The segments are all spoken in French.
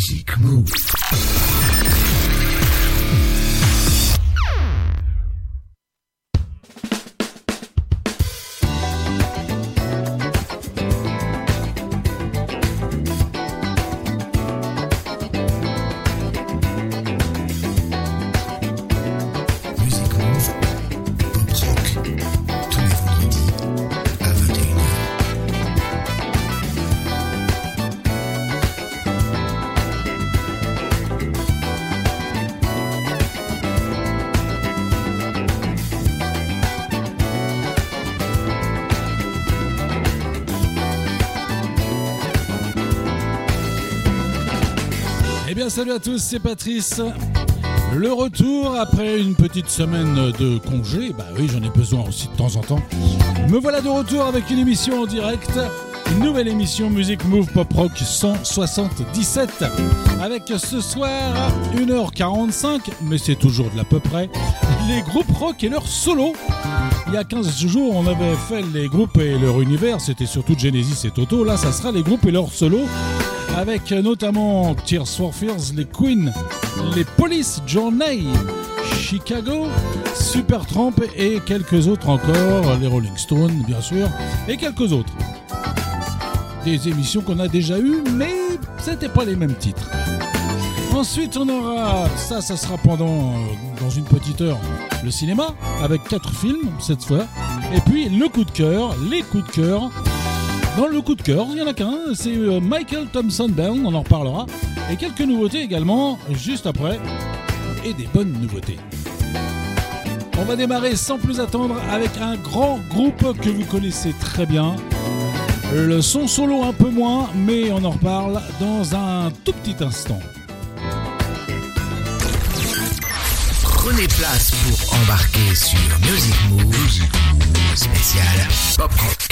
Music Move. Salut à tous, c'est Patrice. Le retour après une petite semaine de congé, bah oui j'en ai besoin aussi de temps en temps. Me voilà de retour avec une émission en direct, une nouvelle émission Music Move Pop Rock 177. Avec ce soir 1h45, mais c'est toujours de l'à peu près, les groupes rock et leurs solos. Il y a 15 jours, on avait fait les groupes et leur univers, c'était surtout Genesis et Toto. Là, ça sera les groupes et leurs solos, avec notamment Tears for Fears, les Queen, les Police, Journey, Chicago, Supertramp et quelques autres encore, les Rolling Stones, bien sûr, et quelques autres. Des émissions qu'on a déjà eues, mais c'était pas les mêmes titres. Ensuite, on aura ça, ça sera pendant euh, dans une petite heure le cinéma avec quatre films cette fois, et puis le coup de cœur, les coups de cœur. Dans le coup de cœur, il y en a qu'un, c'est euh, Michael Thompson Band, on en reparlera, et quelques nouveautés également juste après, et des bonnes nouveautés. On va démarrer sans plus attendre avec un grand groupe que vous connaissez très bien. Le son solo un peu moins, mais on en reparle dans un tout petit instant. Prenez place pour embarquer sur Music Move, spécial Pop Rock.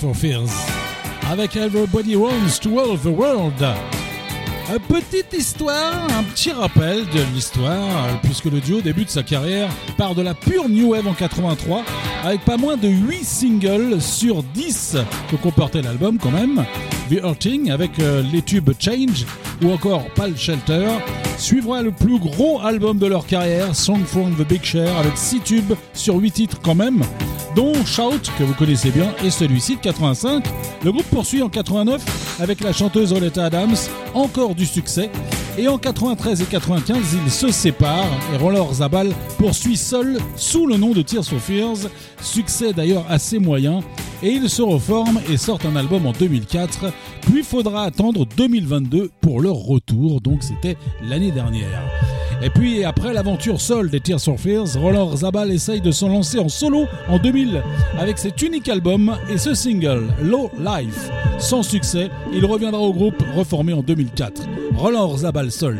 For Fears. Avec Everybody Wants to World the World. Une petite histoire, un petit rappel de l'histoire, puisque le duo débute sa carrière par de la pure New Wave en 83, avec pas moins de 8 singles sur 10 que comportait l'album quand même. The Hurting avec euh, les tubes Change ou encore Pal Shelter, suivra le plus gros album de leur carrière, Song from the Big Share, avec 6 tubes sur 8 titres quand même, dont Shout, que vous connaissez bien, et celui-ci de 85. Le groupe poursuit en 89 avec la chanteuse Oleta Adams, encore du succès. Et en 93 et 95, ils se séparent et Roller Zabal poursuit seul sous le nom de Tears for Fears, succès d'ailleurs assez moyen. Et ils se reforment et sortent un album en 2004, puis faudra attendre 2022 pour leur retour, donc c'était l'année dernière. Et puis après l'aventure seule des Tears for Fears, Roller Zabal essaye de se lancer en solo en 2000 avec cet unique album et ce single, Low Life. Sans succès, il reviendra au groupe reformé en 2004. Roller Zabal seul.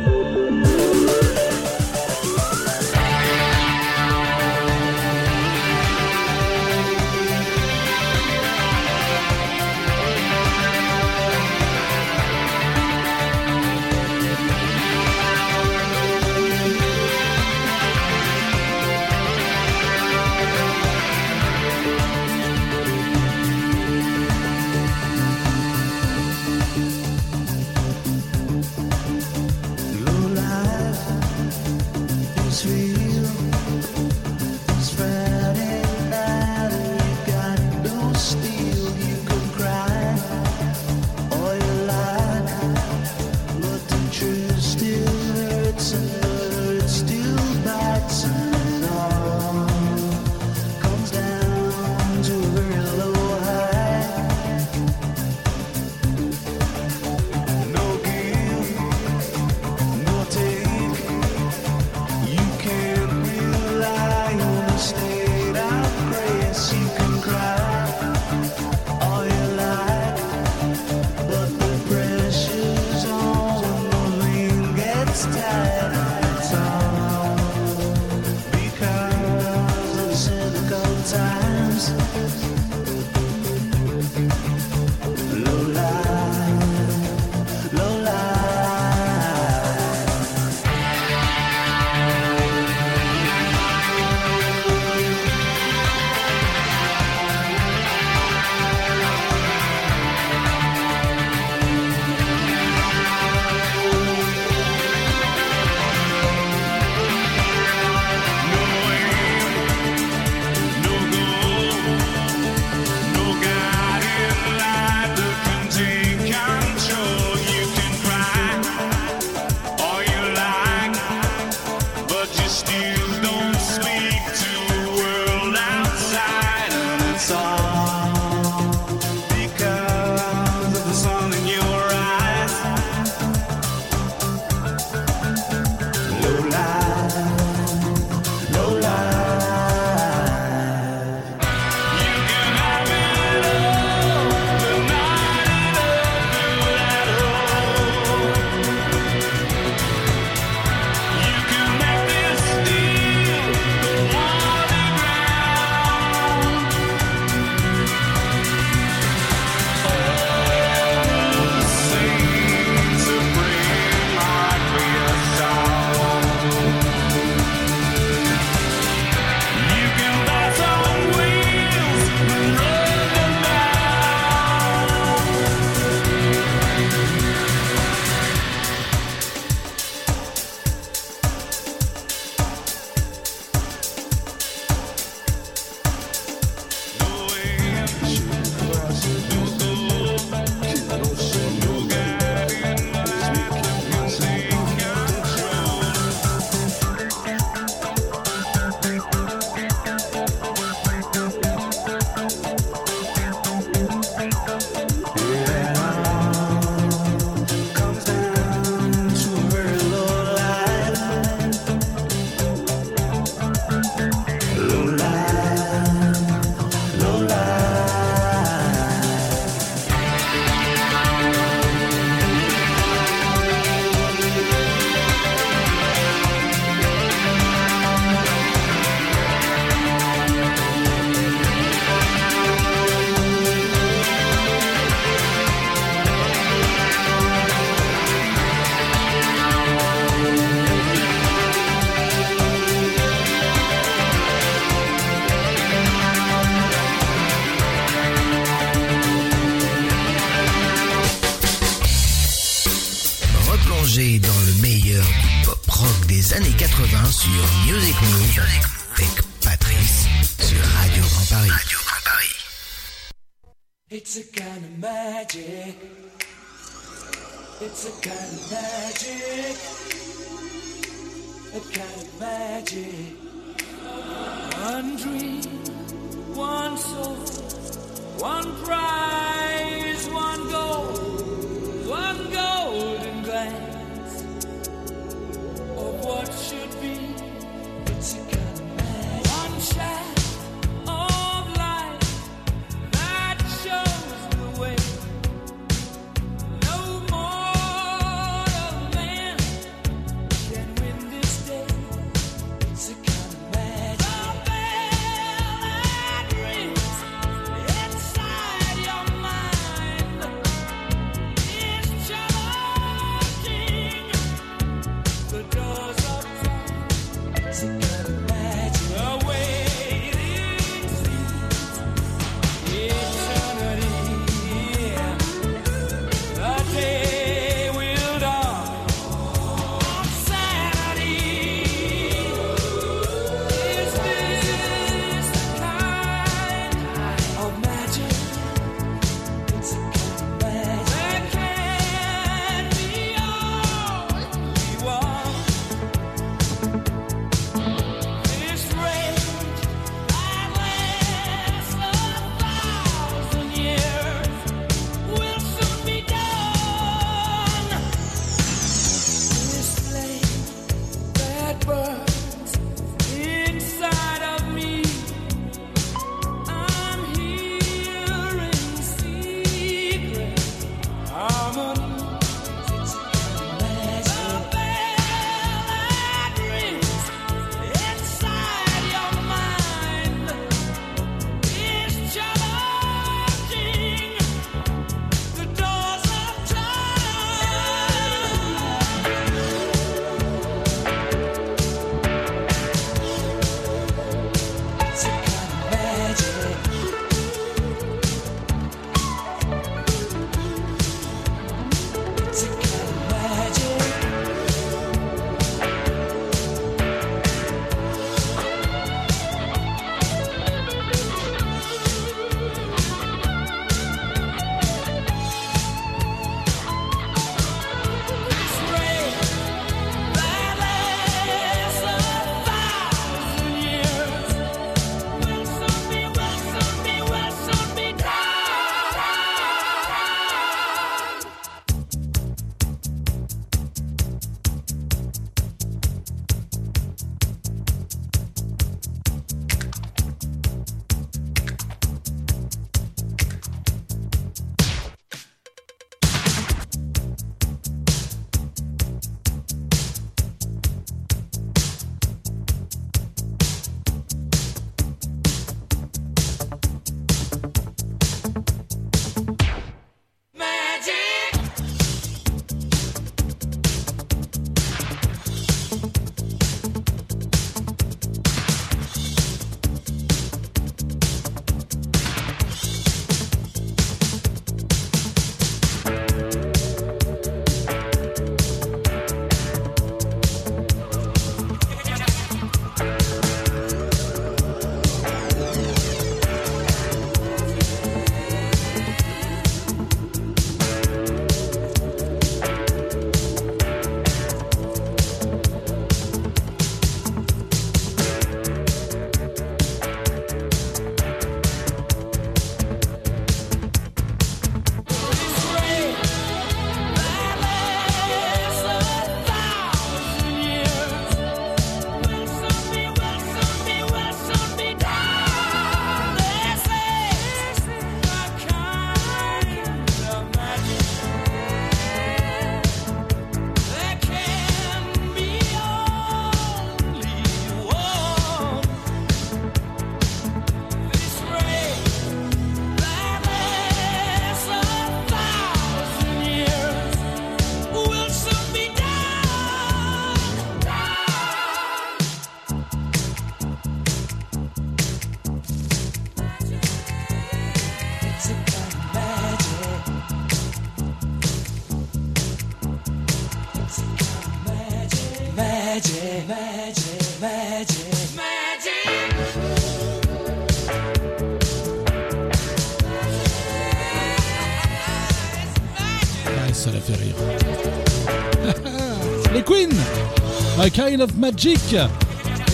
Of Magic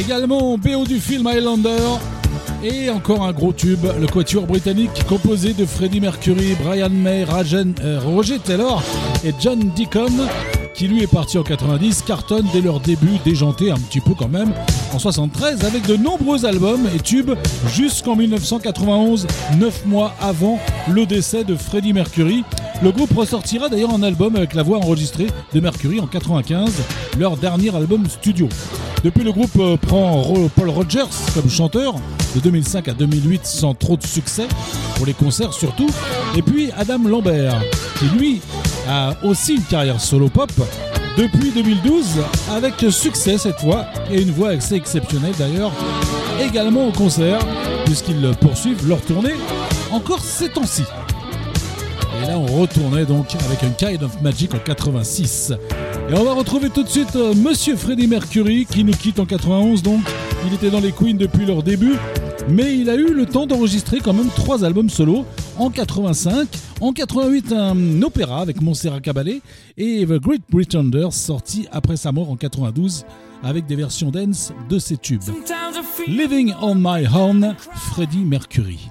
Également BO du film Highlander et encore un gros tube, le quatuor britannique composé de Freddie Mercury, Brian May, Rajen- euh, Roger Taylor et John Deacon qui lui est parti en 90, cartonne dès leur début, déjanté un petit peu quand même, en 73 avec de nombreux albums et tubes jusqu'en 1991, 9 mois avant le décès de Freddie Mercury. Le groupe ressortira d'ailleurs un album avec la voix enregistrée de Mercury en 95, leur dernier album studio. Depuis, le groupe euh, prend Paul Rogers comme chanteur de 2005 à 2008 sans trop de succès, pour les concerts surtout. Et puis Adam Lambert, qui lui a aussi une carrière solo pop depuis 2012 avec succès cette fois et une voix assez exceptionnelle d'ailleurs également au concert puisqu'ils poursuivent leur tournée encore ces temps-ci. Et là, on retournait donc avec un Kind of Magic en 86. Et on va retrouver tout de suite euh, Monsieur Freddie Mercury qui nous quitte en 91. Donc, il était dans les Queens depuis leur début, mais il a eu le temps d'enregistrer quand même trois albums solo en 85, en 88 un opéra avec Montserrat Caballé et The Great Pretenders sorti après sa mort en 92 avec des versions dance de ses tubes. Living on My Own, Freddie Mercury.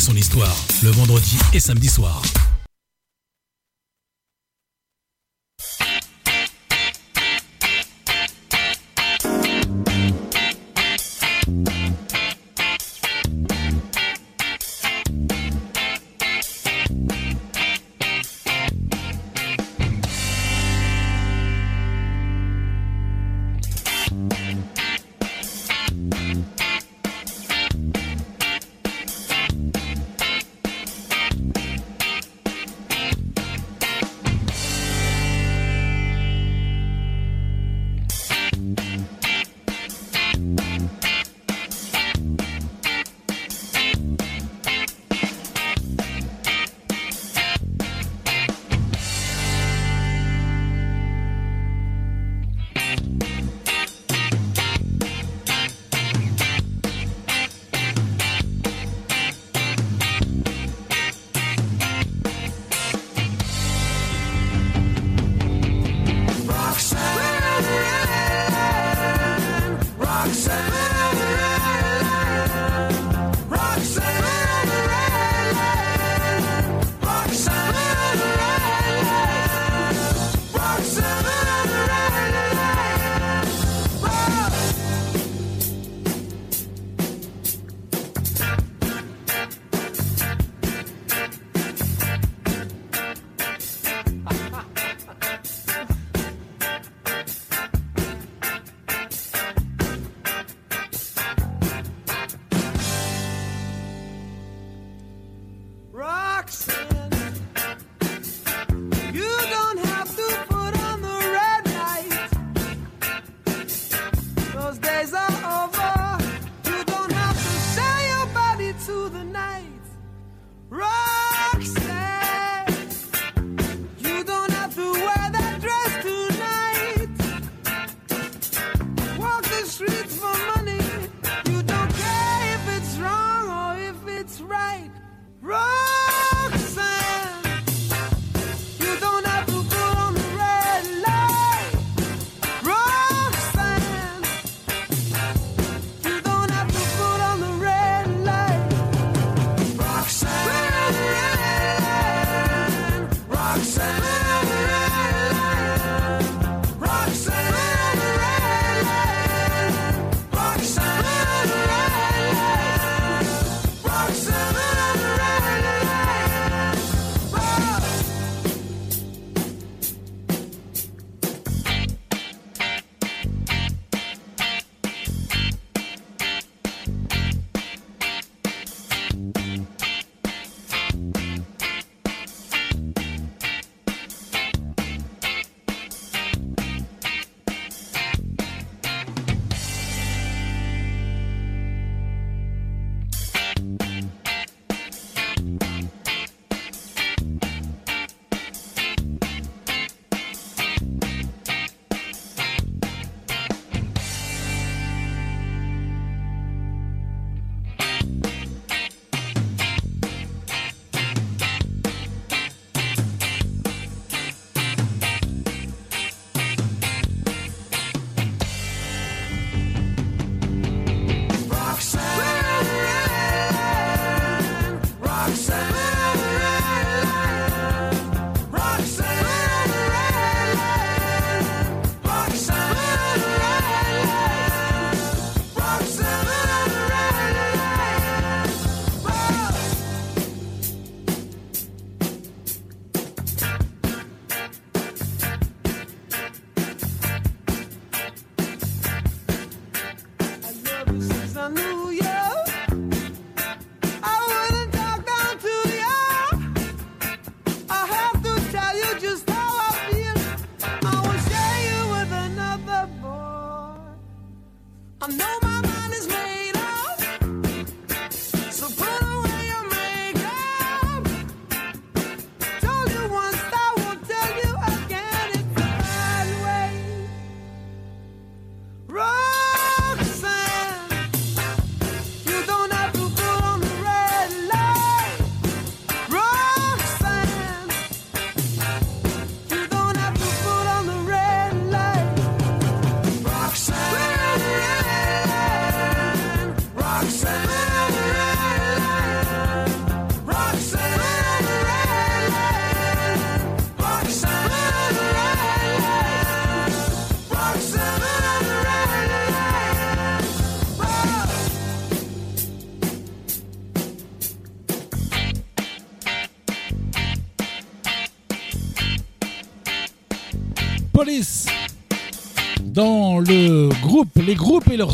Son histoire le vendredi et samedi soir.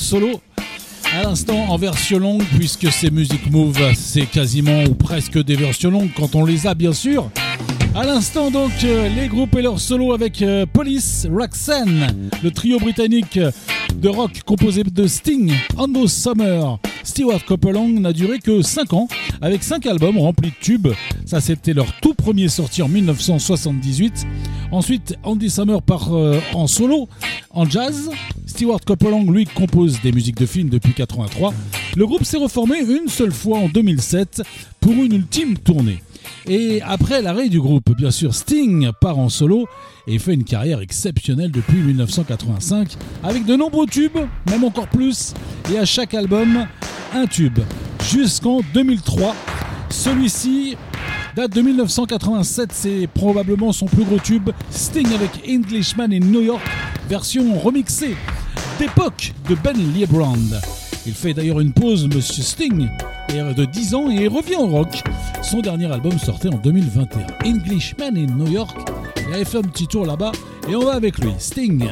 Solos. À l'instant en version longue, puisque c'est Music Move, c'est quasiment ou presque des versions longues quand on les a bien sûr. À l'instant donc euh, les groupes et leurs solos avec euh, Police, Roxanne, le trio britannique de rock composé de Sting, Ando Summer, Stewart Copeland n'a duré que 5 ans avec 5 albums remplis de tubes. Ça c'était leur tout premier sorti en 1978. Ensuite Andy Summer part euh, en solo, en jazz. Stewart Copeland lui compose des musiques de films depuis 83. Le groupe s'est reformé une seule fois en 2007 pour une ultime tournée. Et après l'arrêt du groupe, bien sûr, Sting part en solo et fait une carrière exceptionnelle depuis 1985 avec de nombreux tubes, même encore plus, et à chaque album, un tube. Jusqu'en 2003, celui-ci date de 1987, c'est probablement son plus gros tube, Sting avec Englishman in New York, version remixée d'époque de Ben Liebrand. Il fait d'ailleurs une pause, Monsieur Sting, de 10 ans et revient au rock. Son dernier album sortait en 2021, Englishman in New York. Il avait fait un petit tour là-bas et on va avec lui, Sting.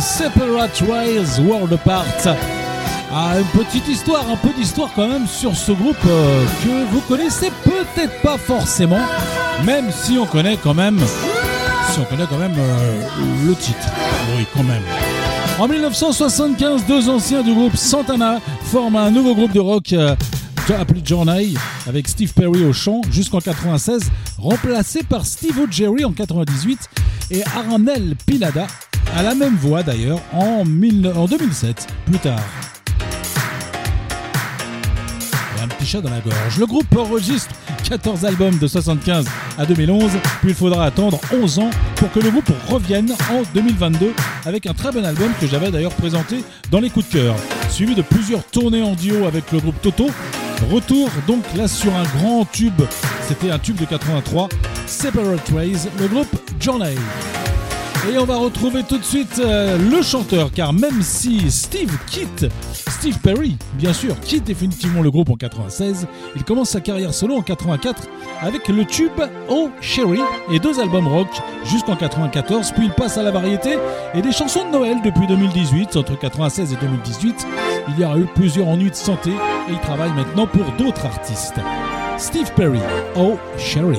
Separate Ways World Apart. Ah, une petite histoire, un peu d'histoire quand même sur ce groupe euh, que vous connaissez peut-être pas forcément, même si on connaît quand même, si on connaît quand même euh, le titre. Oui, quand même. En 1975, deux anciens du groupe Santana forment un nouveau groupe de rock euh, appelé Journey avec Steve Perry au chant jusqu'en 96, remplacé par Steve O'Jerry en 98 et Arnel Pilada à la même voix d'ailleurs en, 1000 en 2007 plus tard. Et un petit chat dans la gorge. Le groupe enregistre 14 albums de 75 à 2011, puis il faudra attendre 11 ans pour que le groupe revienne en 2022 avec un très bon album que j'avais d'ailleurs présenté dans les coups de cœur, suivi de plusieurs tournées en duo avec le groupe Toto. Retour donc là sur un grand tube, c'était un tube de 83, Separate Ways, le groupe Journey. Et on va retrouver tout de suite euh, le chanteur, car même si Steve quitte, Steve Perry, bien sûr, quitte définitivement le groupe en 96, il commence sa carrière solo en 84 avec le tube Oh Sherry et deux albums rock jusqu'en 94, puis il passe à la variété et des chansons de Noël depuis 2018. Entre 96 et 2018, il y aura eu plusieurs ennuis de santé et il travaille maintenant pour d'autres artistes. Steve Perry, Oh Sherry.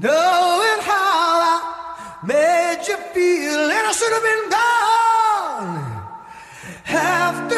Knowing how I made you feel, and I should have been gone after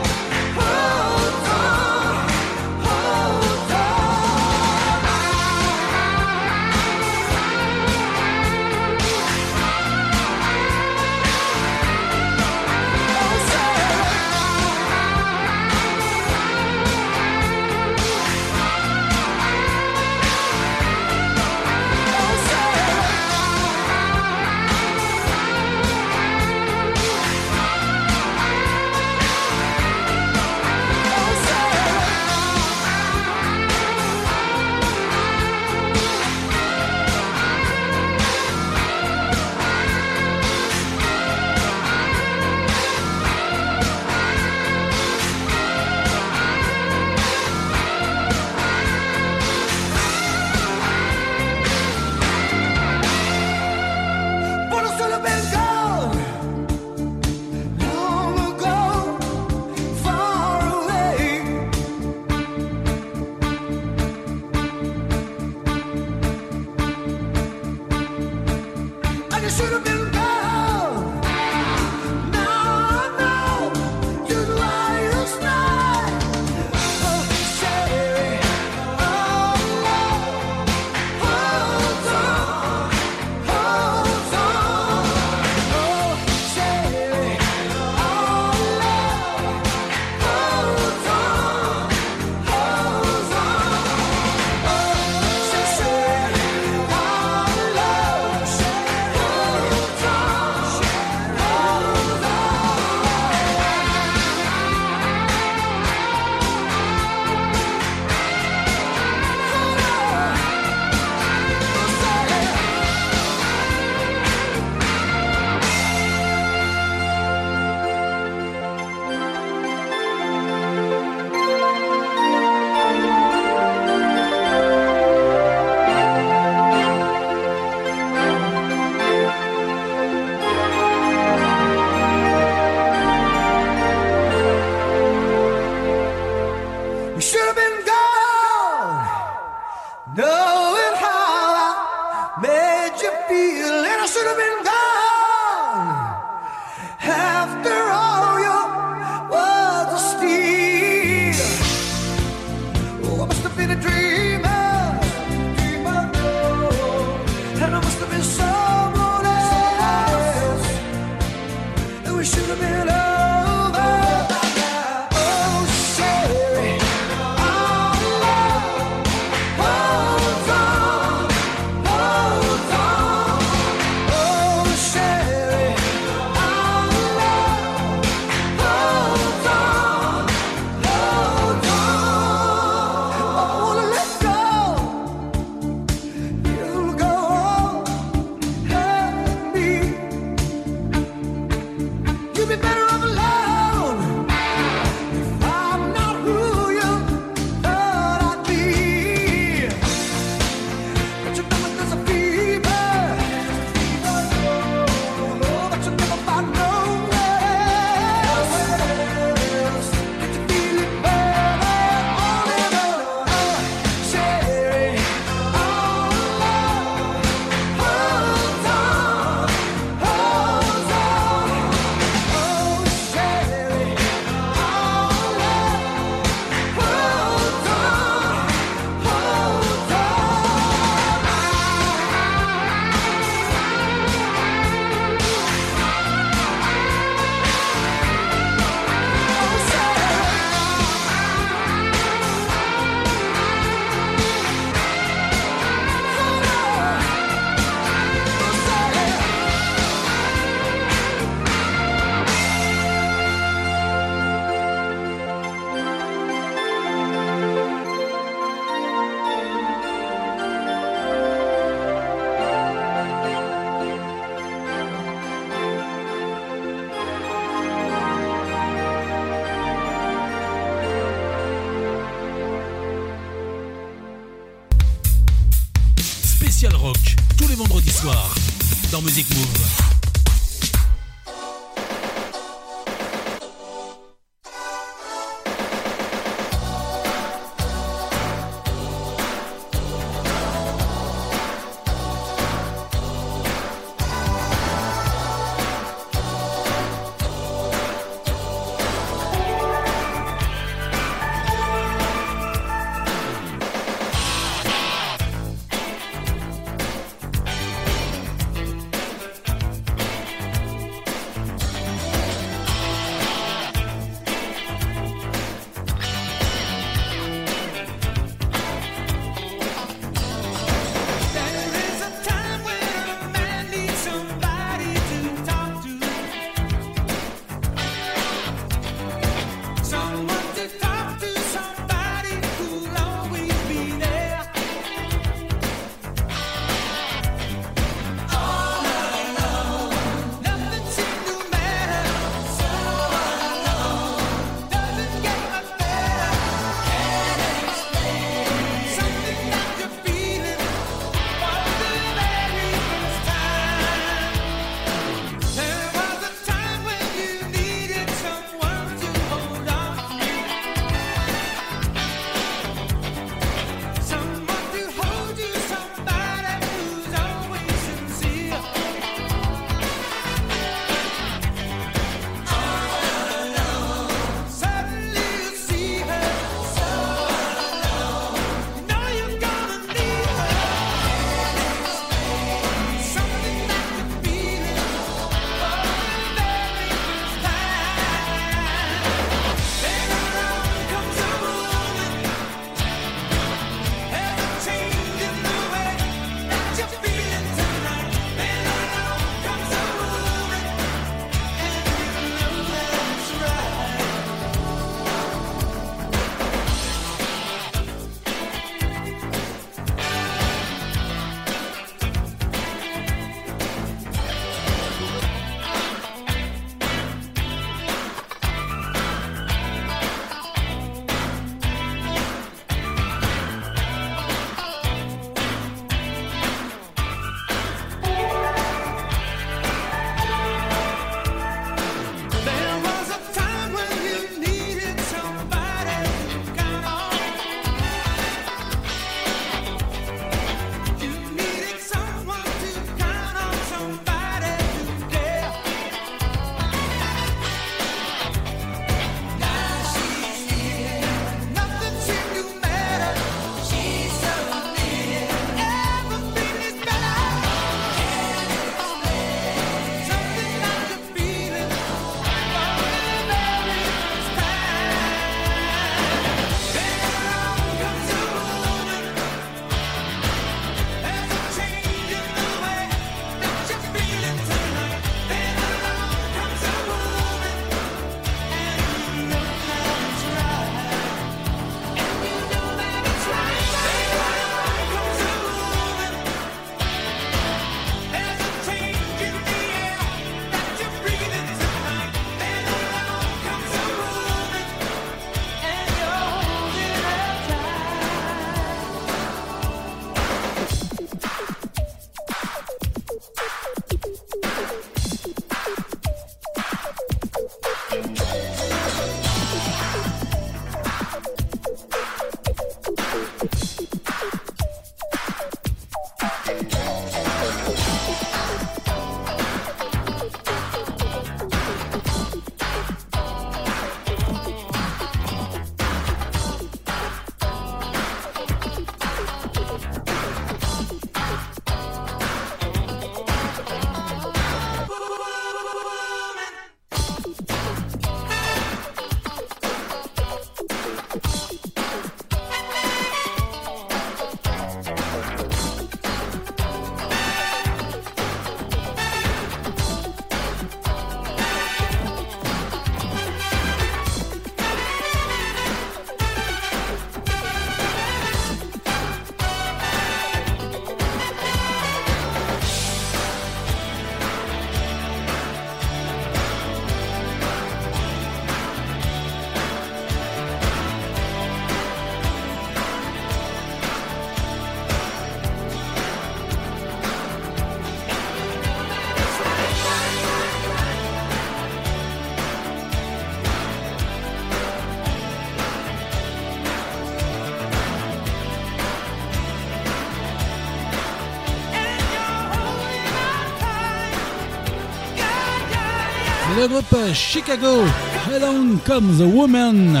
le groupe Chicago, Along Comes a Woman.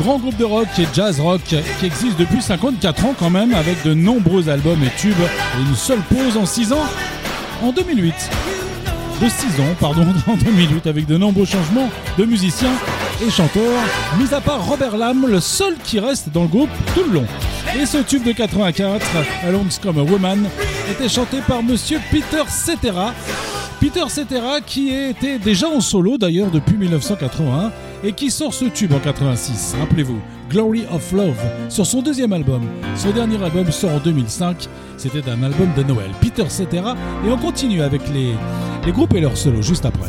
Grand groupe de rock et jazz rock qui existe depuis 54 ans quand même, avec de nombreux albums et tubes une seule pause en 6 ans en 2008. De 6 ans, pardon, en 2008, avec de nombreux changements de musiciens et chanteurs, mis à part Robert Lamb, le seul qui reste dans le groupe tout le long. Et ce tube de 84, Along Come a Woman, était chanté par monsieur Peter Cetera. Peter Cetera qui était déjà en solo d'ailleurs depuis 1981 et qui sort ce tube en 86, rappelez-vous, Glory of Love, sur son deuxième album. Son dernier album sort en 2005, c'était un album de Noël. Peter Cetera et on continue avec les, les groupes et leurs solos juste après.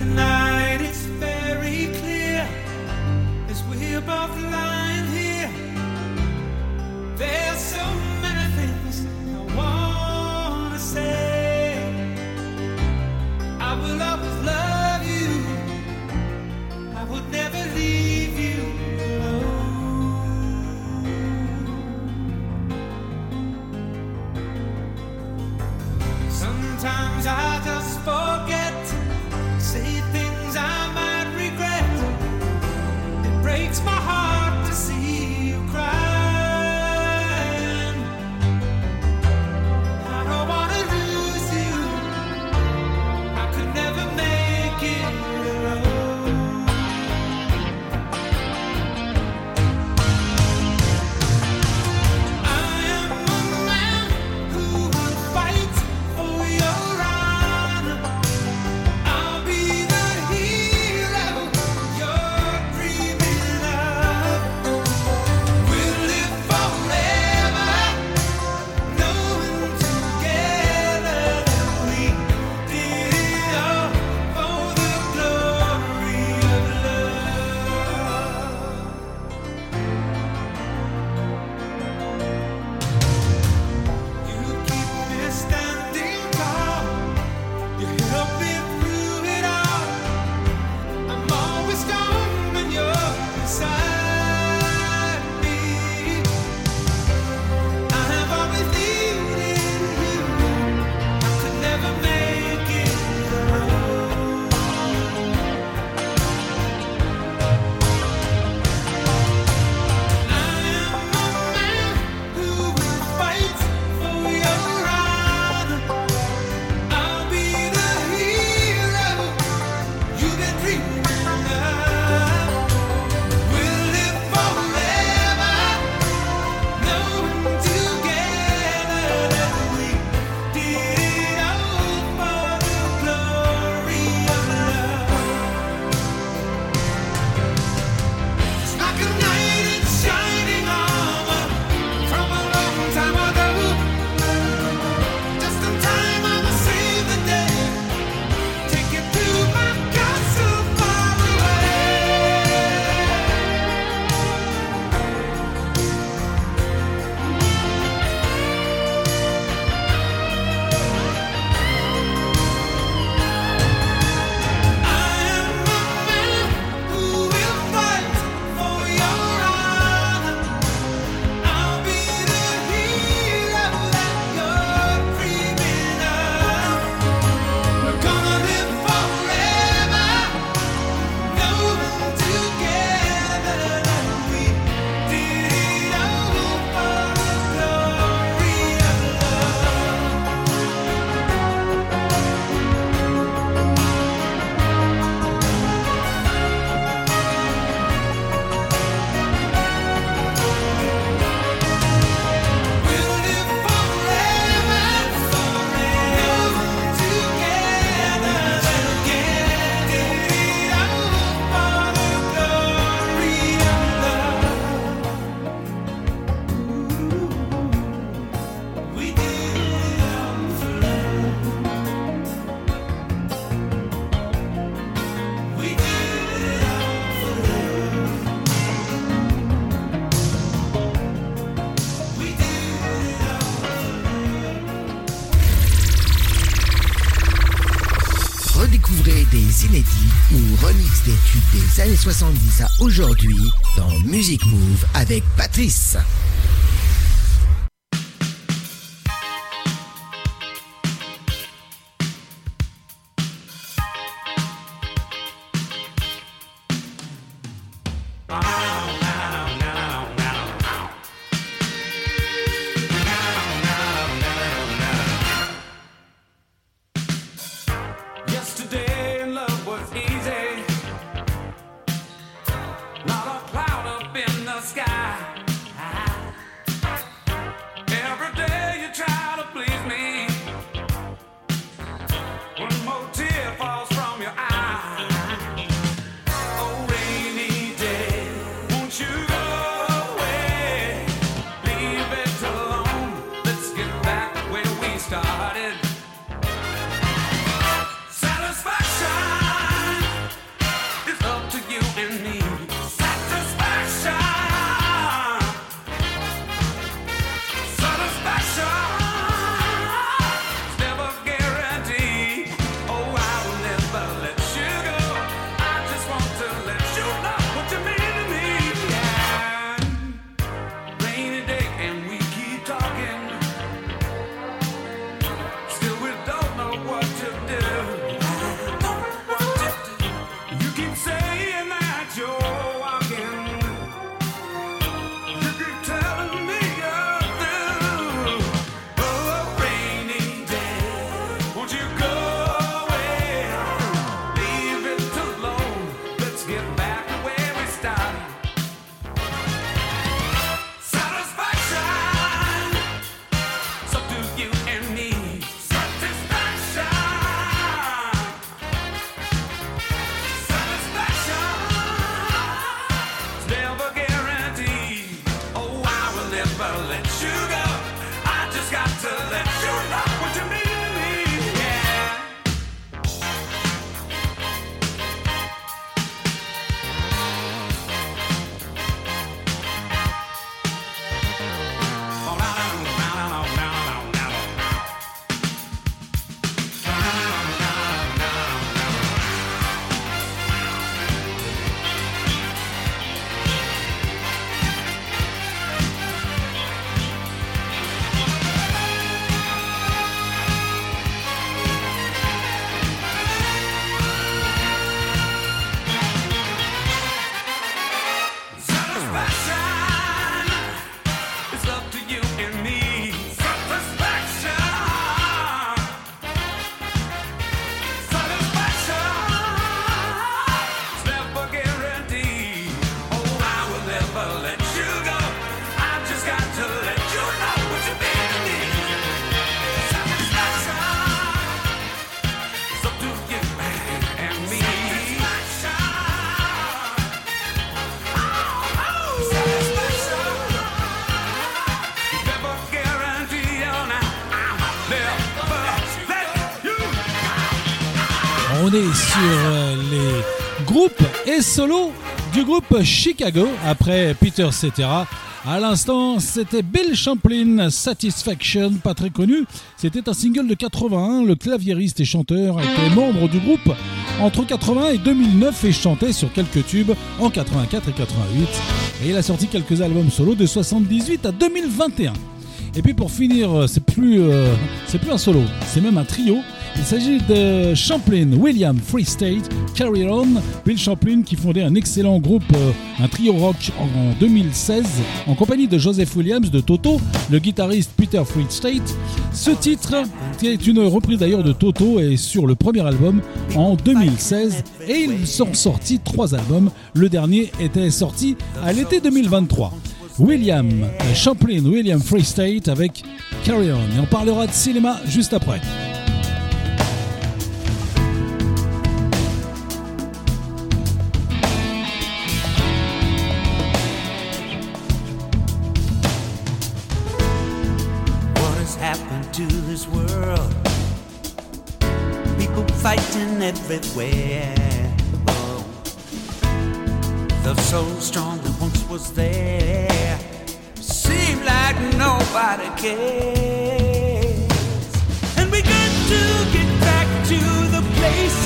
Move avec Patrice. Sur euh, les groupes et solos du groupe Chicago après Peter Cetera. À l'instant, c'était Bill Champlin, Satisfaction, pas très connu. C'était un single de 81. Le claviériste et chanteur était membre du groupe entre 80 et 2009 et chantait sur quelques tubes en 84 et 88. Et il a sorti quelques albums solo de 78 à 2021. Et puis pour finir, euh, c'est plus, euh, c'est plus un solo, c'est même un trio. Il s'agit de Champlin, William, Free State, Carry On, Bill Champlin qui fondait un excellent groupe, euh, un trio rock en 2016 en compagnie de Joseph Williams de Toto, le guitariste Peter Free State. Ce titre, qui est une reprise d'ailleurs de Toto, est sur le premier album en 2016 et ils sont sortis trois albums. Le dernier était sorti à l'été 2023. William euh, Champlin, William Free State avec Carry On. Et on parlera de cinéma juste après. Fighting everywhere. Oh, the so strong that once was there seem like nobody cares. And we got to get back to the place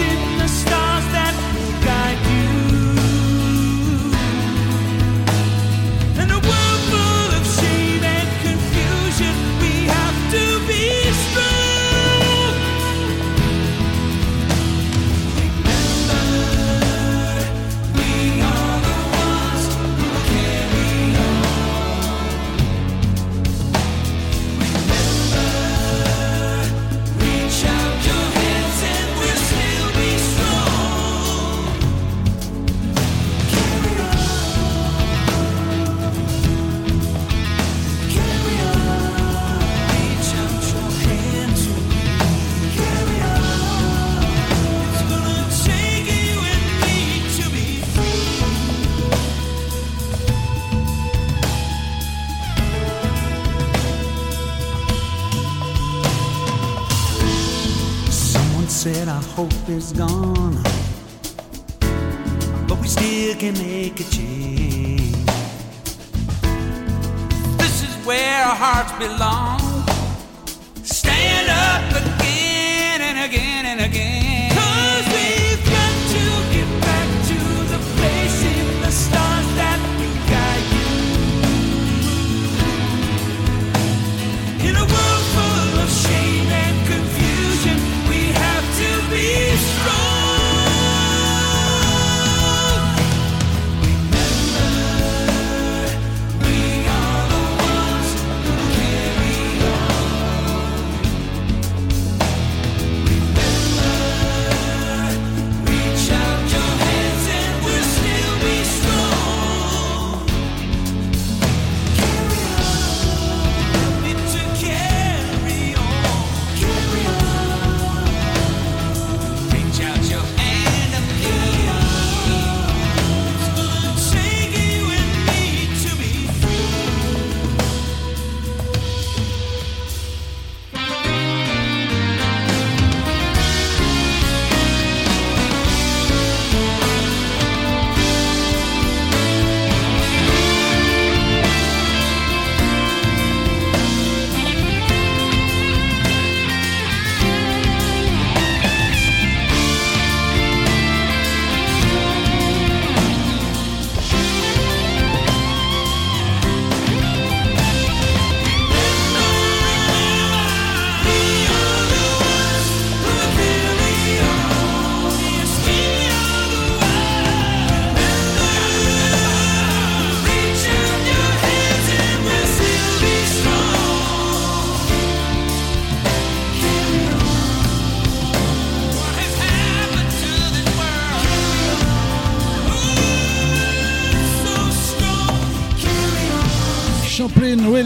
said our hope is gone, but we still can make a change. This is where our hearts belong. Stand up again and again and again.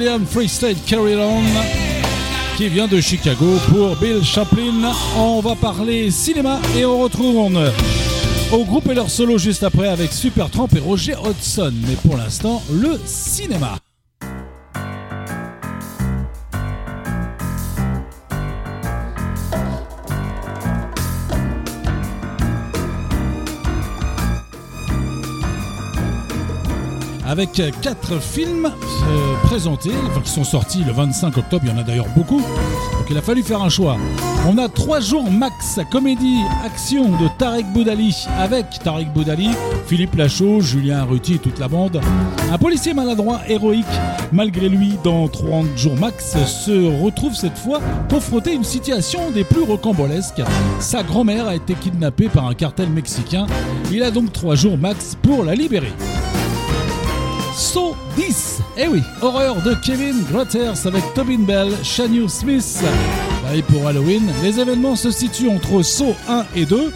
William Free State Carry On, qui vient de Chicago pour Bill Champlin. On va parler cinéma et on retourne au groupe et leur solo juste après avec Supertramp et Roger Hodgson. Mais pour l'instant, le cinéma. Avec quatre films euh, présentés, qui sont sortis le 25 octobre. Il y en a d'ailleurs beaucoup. Donc il a fallu faire un choix. On a trois jours max comédie action de Tarek Boudali avec Tarek Boudali, Philippe Lachaud, Julien Ruti et toute la bande. Un policier maladroit héroïque, malgré lui, dans 30 jours max, se retrouve cette fois confronté à une situation des plus rocambolesques. Sa grand-mère a été kidnappée par un cartel mexicain. Il a donc trois jours max pour la libérer. So 10 Eh oui, horreur de Kevin Grotters avec Tobin Bell, Shanu Smith. Pareil pour Halloween, les événements se situent entre Saw 1 et 2.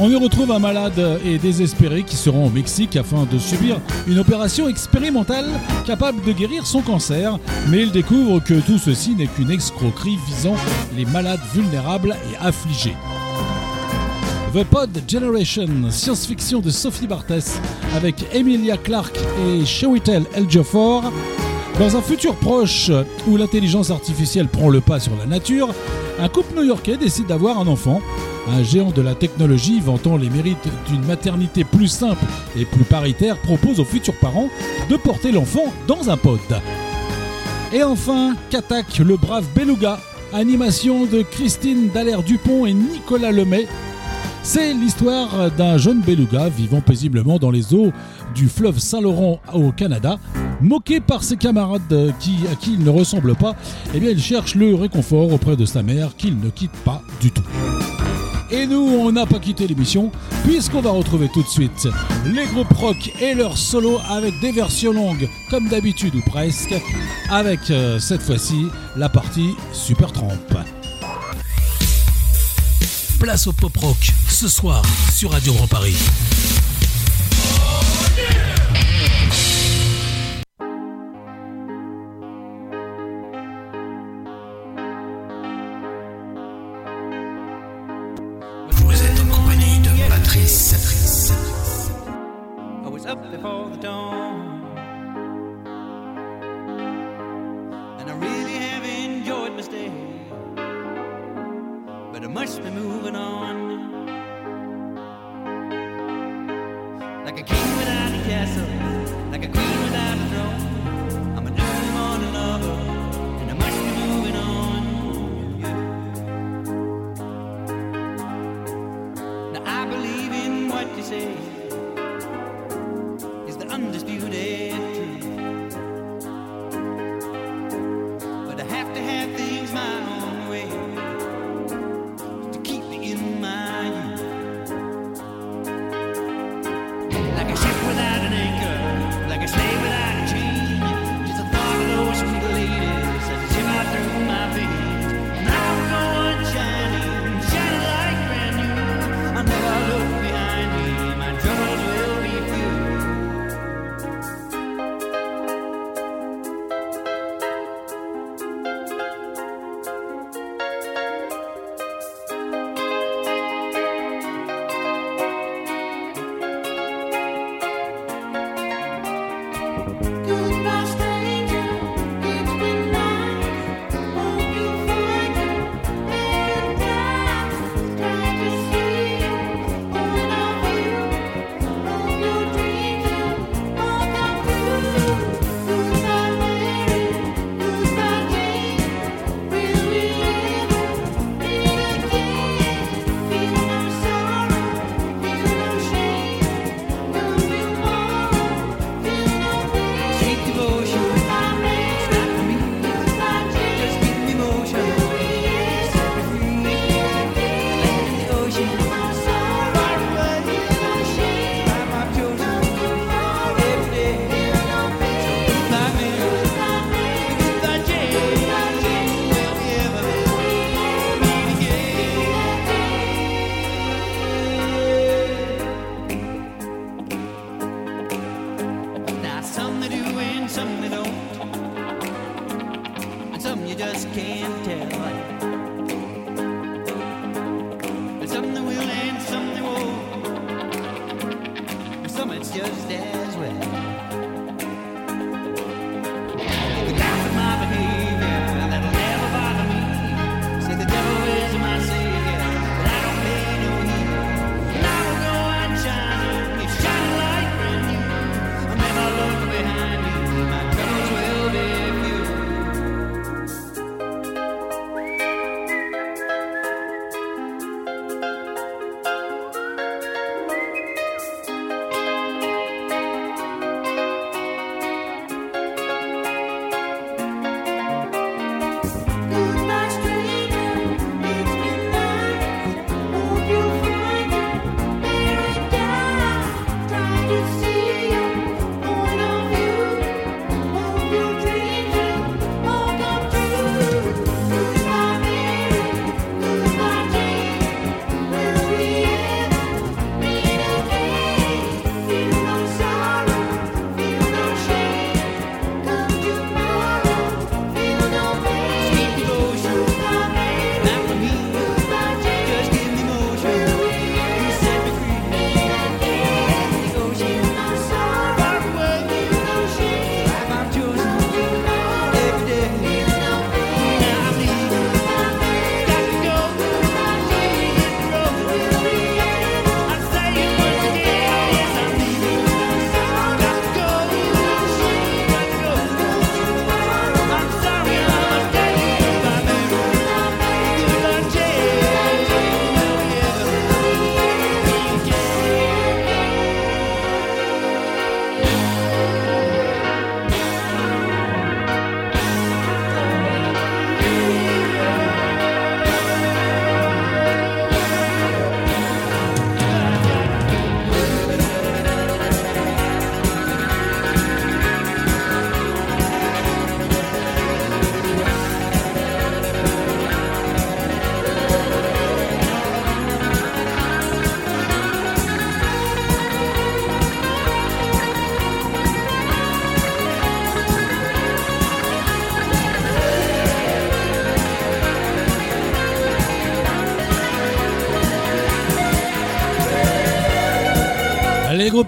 On y retrouve un malade et désespéré qui se rend au Mexique afin de subir une opération expérimentale capable de guérir son cancer, mais il découvre que tout ceci n'est qu'une escroquerie visant les malades vulnérables et affligés. The Pod Generation, science-fiction de Sophie Barthès, avec Emilia Clarke et Chewitel Ejiofor. Dans un futur proche où l'intelligence artificielle prend le pas sur la nature, un couple new-yorkais décide d'avoir un enfant. Un géant de la technologie vantant les mérites d'une maternité plus simple et plus paritaire propose aux futurs parents de porter l'enfant dans un pod. Et enfin, qu'attaque le brave Beluga, animation de Christine Dallaire-Dupont et Nicolas Lemay, c'est l'histoire d'un jeune beluga vivant paisiblement dans les eaux du fleuve Saint-Laurent au Canada. Moqué par ses camarades qui, à qui il ne ressemble pas, eh bien il cherche le réconfort auprès de sa mère qu'il ne quitte pas du tout. Et nous, on n'a pas quitté l'émission, puisqu'on va retrouver tout de suite les groupes rock et leurs solos avec des versions longues, comme d'habitude ou presque, avec euh, cette fois-ci la partie Super Tramp. Place au pop rock ce soir sur Radio Grand Paris.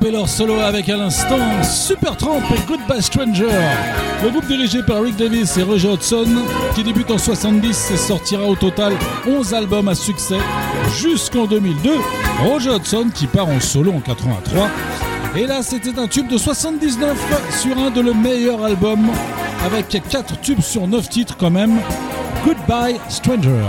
Et leur solo avec à l'instant Supertramp et Goodbye Stranger. Le groupe dirigé par Rick Davis et Roger Hudson, qui débute en 70 et sortira au total 11 albums à succès jusqu'en 2002. Roger Hudson qui part en solo en 83. Et là, c'était un tube de 79 sur un de leurs meilleurs albums, avec 4 tubes sur 9 titres quand même. Goodbye Stranger.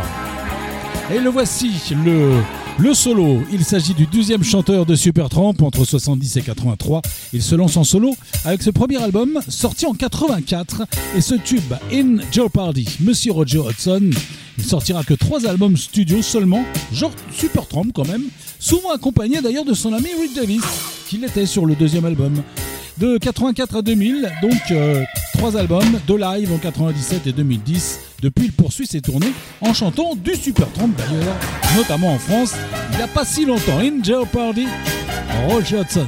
Et le voici, le le solo, il s'agit du deuxième chanteur de Supertramp entre 70 et 83. Il se lance en solo avec ce premier album sorti en 84 et ce tube In Jeopardy, Monsieur Roger Hudson. Il sortira que trois albums studio seulement, genre Supertramp quand même, souvent accompagné d'ailleurs de son ami Rick Davis, qui l'était sur le deuxième album. De 84 à 2000, donc euh, trois albums, deux live en 97 et 2010. Depuis, il poursuit ses tournées en chantant du Supertramp d'ailleurs, notamment en France, il n'y a pas si longtemps. In Jeopardy, Roger Hudson.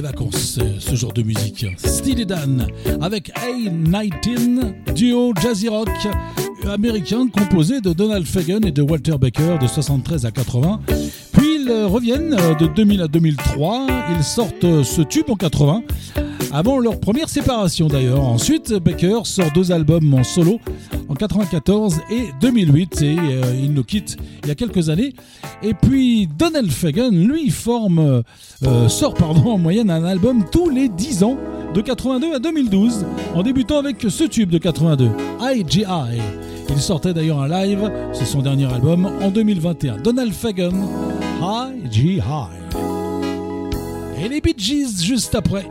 Vacances, ce, ce genre de musique. Steely Dan, avec A19, duo jazzy rock américain composé de Donald Fagen et de Walter Baker de 73 à 80. Puis ils euh, reviennent euh, de 2000 à 2003, ils sortent euh, ce tube en 80, avant leur première séparation d'ailleurs. Ensuite, Baker sort deux albums en solo en 94 et 2008 et euh, il nous quitte il y a quelques années. Et puis Donald Fagan, lui, forme, euh, sort pardon, en moyenne un album tous les 10 ans de 82 à 2012 en débutant avec ce tube de 82, IGI. Il sortait d'ailleurs un live, c'est son dernier album, en 2021. Donald Fagan, IGI. Et les Bee Gees juste après.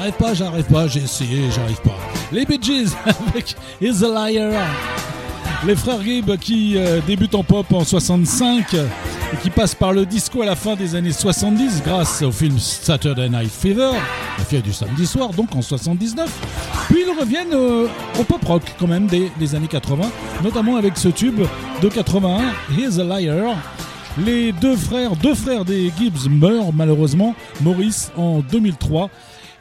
J'arrive pas, j'arrive pas, j'ai essayé, j'arrive pas. Les Bee Gees avec Is a Liar. Les frères Gibb qui euh, débutent en pop en 65 et qui passent par le disco à la fin des années 70 grâce au film Saturday Night Fever, la fièvre du samedi soir, donc en 79. Puis ils reviennent euh, au pop rock quand même des, des années 80, notamment avec ce tube de 81, Here's a Liar. Les deux frères, deux frères des Gibbs meurent malheureusement, Maurice en 2003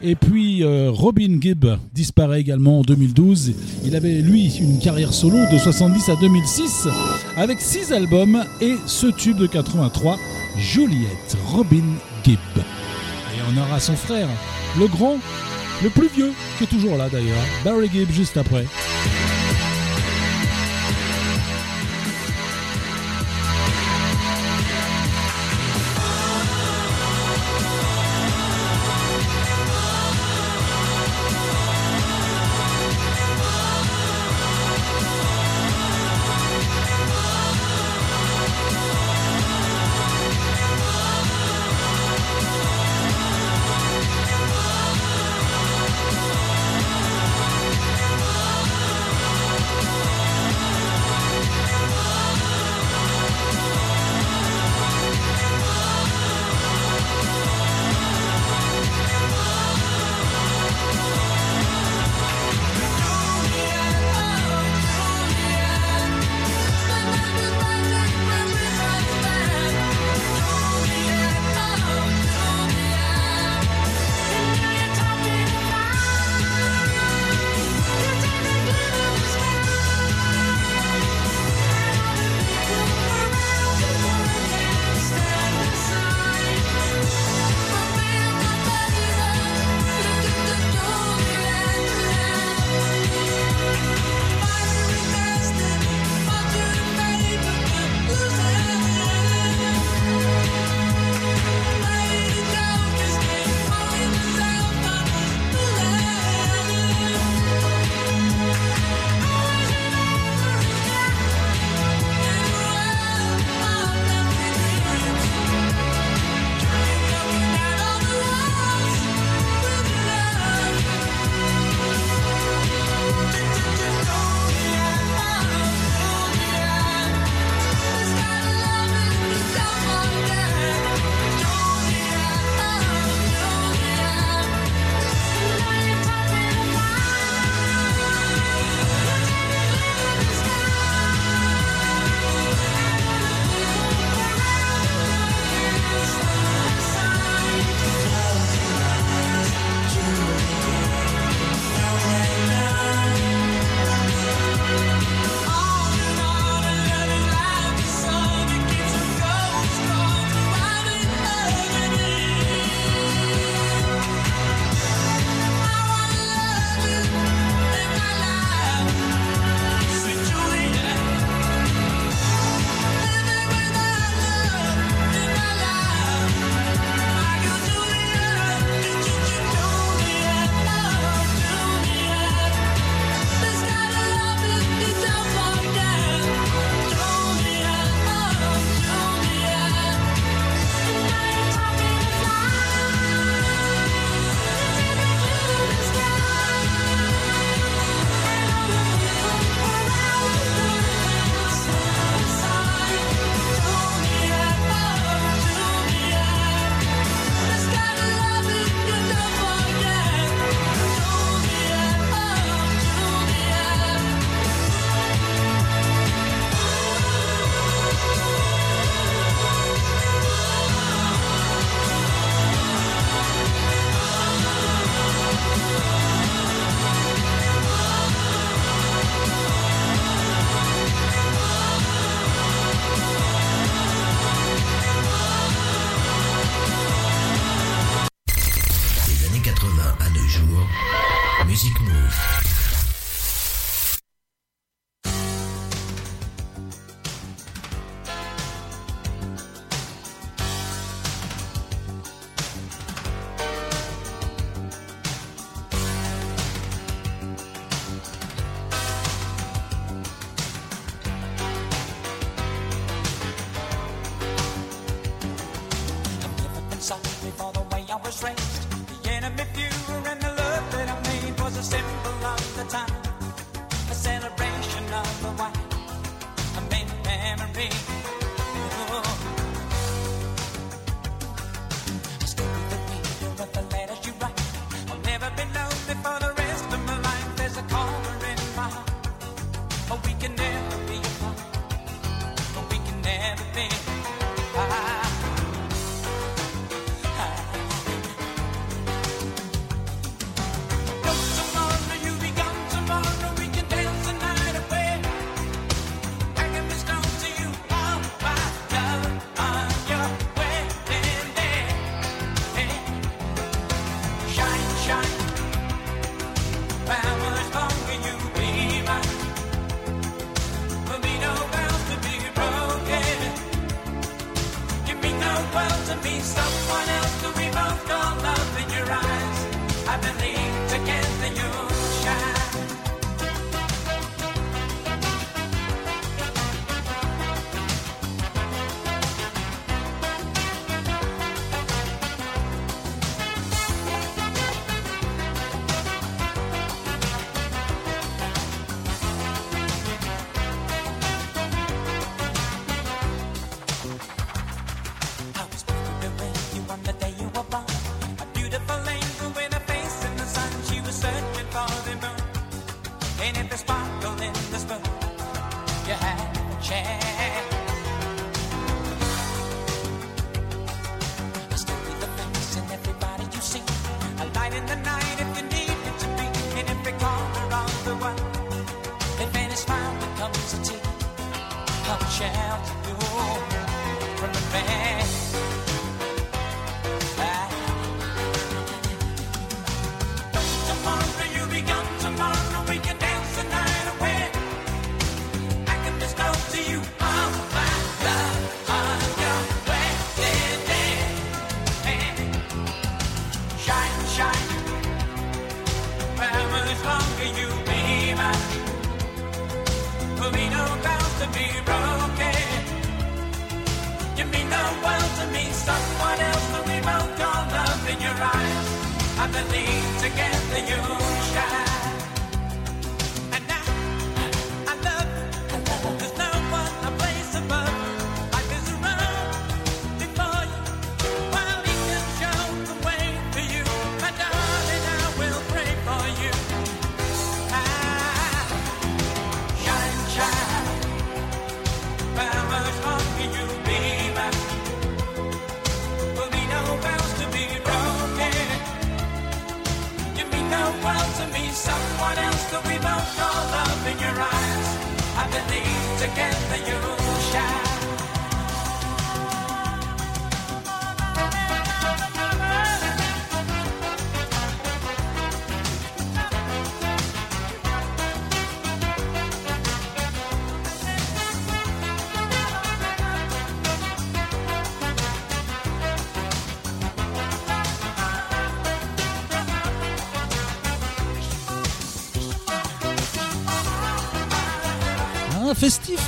et puis euh, Robin Gibb disparaît également en 2012. Il avait lui une carrière solo de 70 à 2006 avec six albums et ce tube de 83, Juliette Robin Gibb. Et on aura son frère, le grand, le plus vieux, qui est toujours là d'ailleurs, Barry Gibb juste après.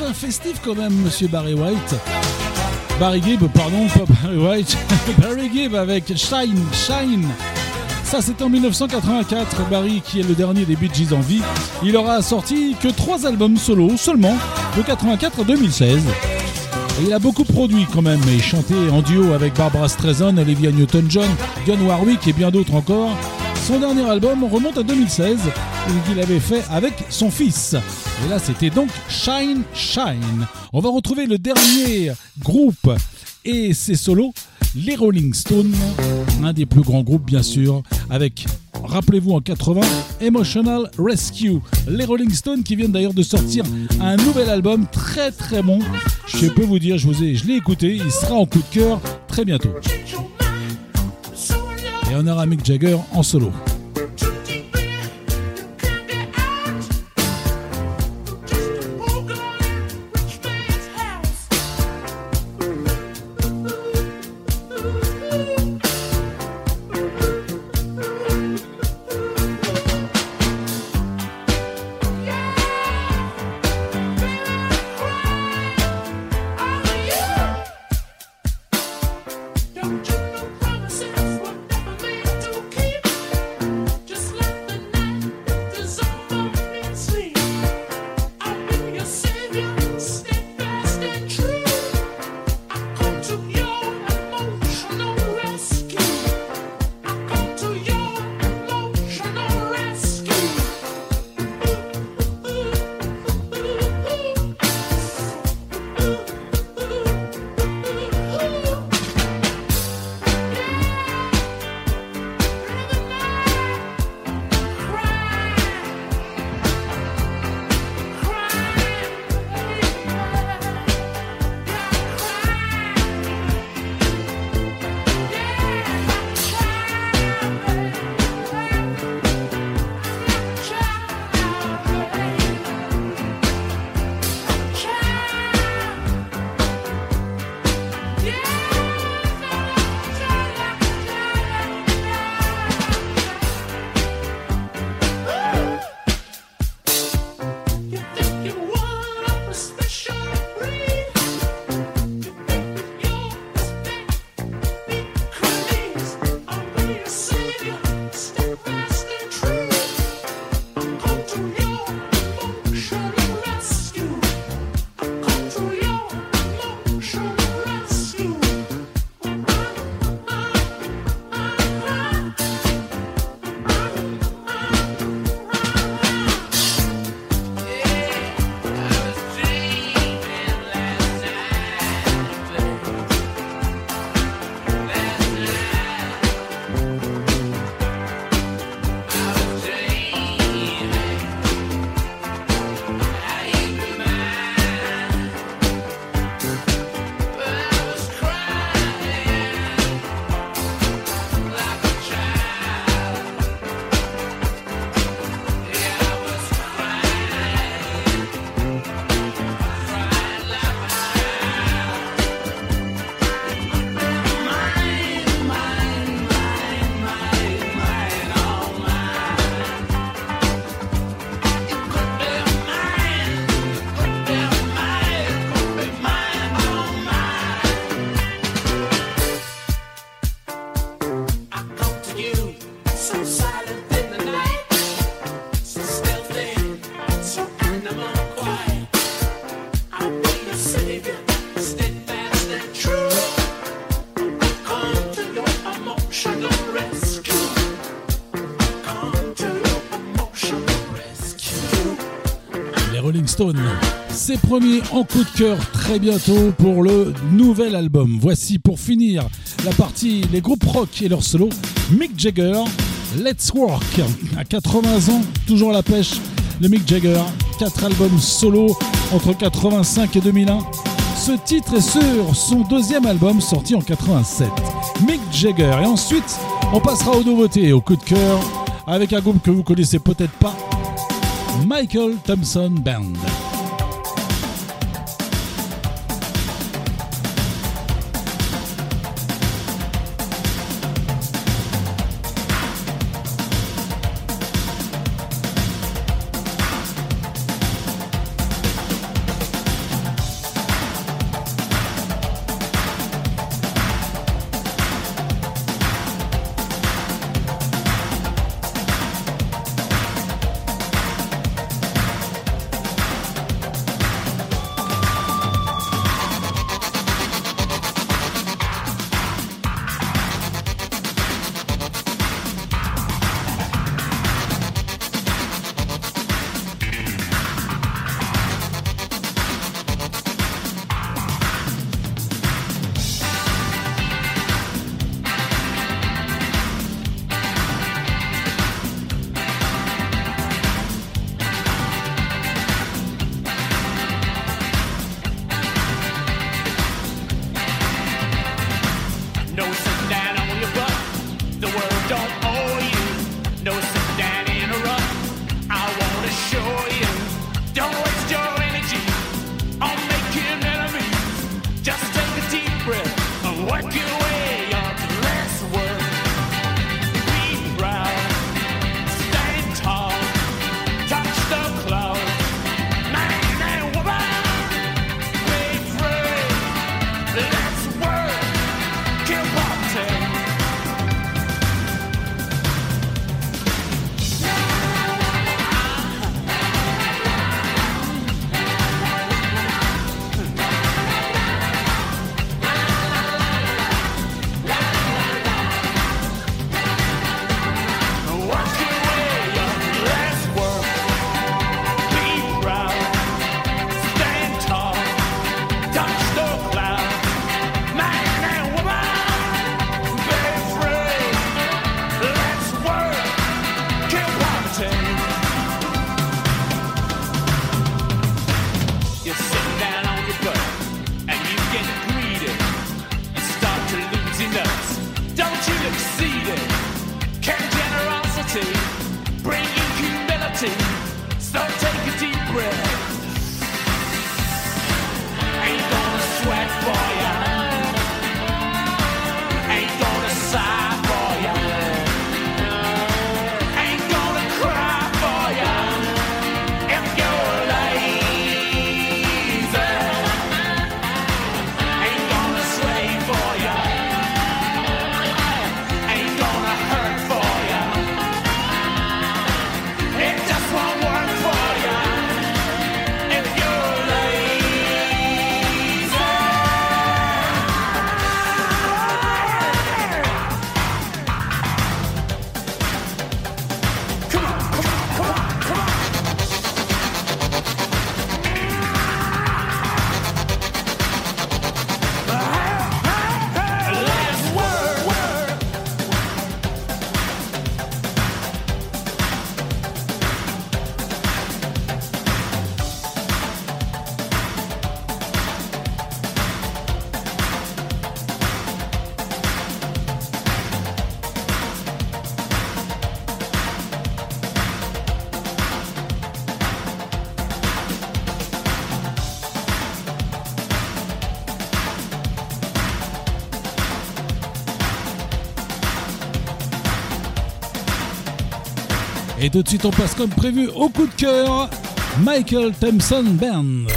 fin festif quand même, monsieur Barry White. Barry Gibb, pardon, pas Barry White. Barry Gibb avec Shine, Shine. Ça, c'était en 1984. Barry, qui est le dernier des Bee Gees en vie, il aura sorti que trois albums solo seulement, de 84 à 2016. Il a beaucoup produit quand même et chanté en duo avec Barbara Streisand, Olivia Newton-John, Dionne Warwick et bien d'autres encore. Son dernier album remonte à 2016 qu'il avait fait avec son fils. Et là, c'était donc Shine Shine. On va retrouver le dernier groupe et ses solos, les Rolling Stones, un des plus grands groupes bien sûr, avec, rappelez-vous en 80, Emotional Rescue. Les Rolling Stones qui viennent d'ailleurs de sortir un nouvel album très très bon. Je peux vous dire, je, vous ai, je l'ai écouté, il sera en coup de cœur très bientôt. Et on aura Mick Jagger en solo. premier en coup de cœur très bientôt pour le nouvel album. Voici pour finir la partie les groupes rock et leurs solos. Mick Jagger, Let's Work. À 80 ans, toujours à la pêche, le Mick Jagger. Quatre albums solo entre 85 et 2001. Ce titre est sur son deuxième album sorti en 87, Mick Jagger. Et ensuite, on passera aux nouveautés, au coup de cœur, avec un groupe que vous connaissez peut-être pas, Michael Thompson Band. Et tout de suite, on passe comme prévu au coup de cœur Michael Thompson Band.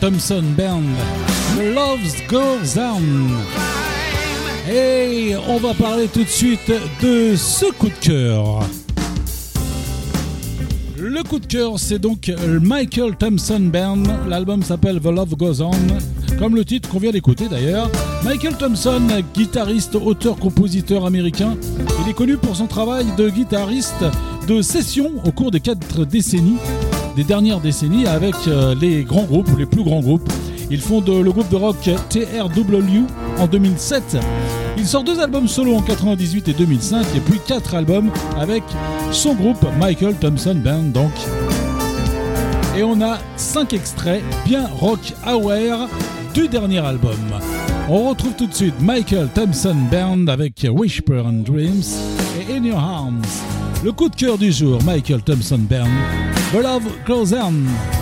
Thompson Band, The Goes On. Et on va parler tout de suite de ce coup de cœur. Le coup de cœur, c'est donc Michael Thompson Band. L'album s'appelle The Love Goes On, comme le titre qu'on vient d'écouter d'ailleurs. Michael Thompson, guitariste, auteur, compositeur américain, il est connu pour son travail de guitariste de session au cours des quatre décennies des dernières décennies avec euh, les grands groupes, les plus grands groupes. Il fonde le groupe de rock TRW en 2007. Il sort deux albums solo en 98 et 2005 et puis quatre albums avec son groupe Michael Thompson Band donc. Et on a cinq extraits bien rock aware du dernier album. On retrouve tout de suite Michael Thompson Band avec Whisper and Dreams et In Your Arms. Le coup de cœur du jour, Michael Thompson Bern, The Love Goes On.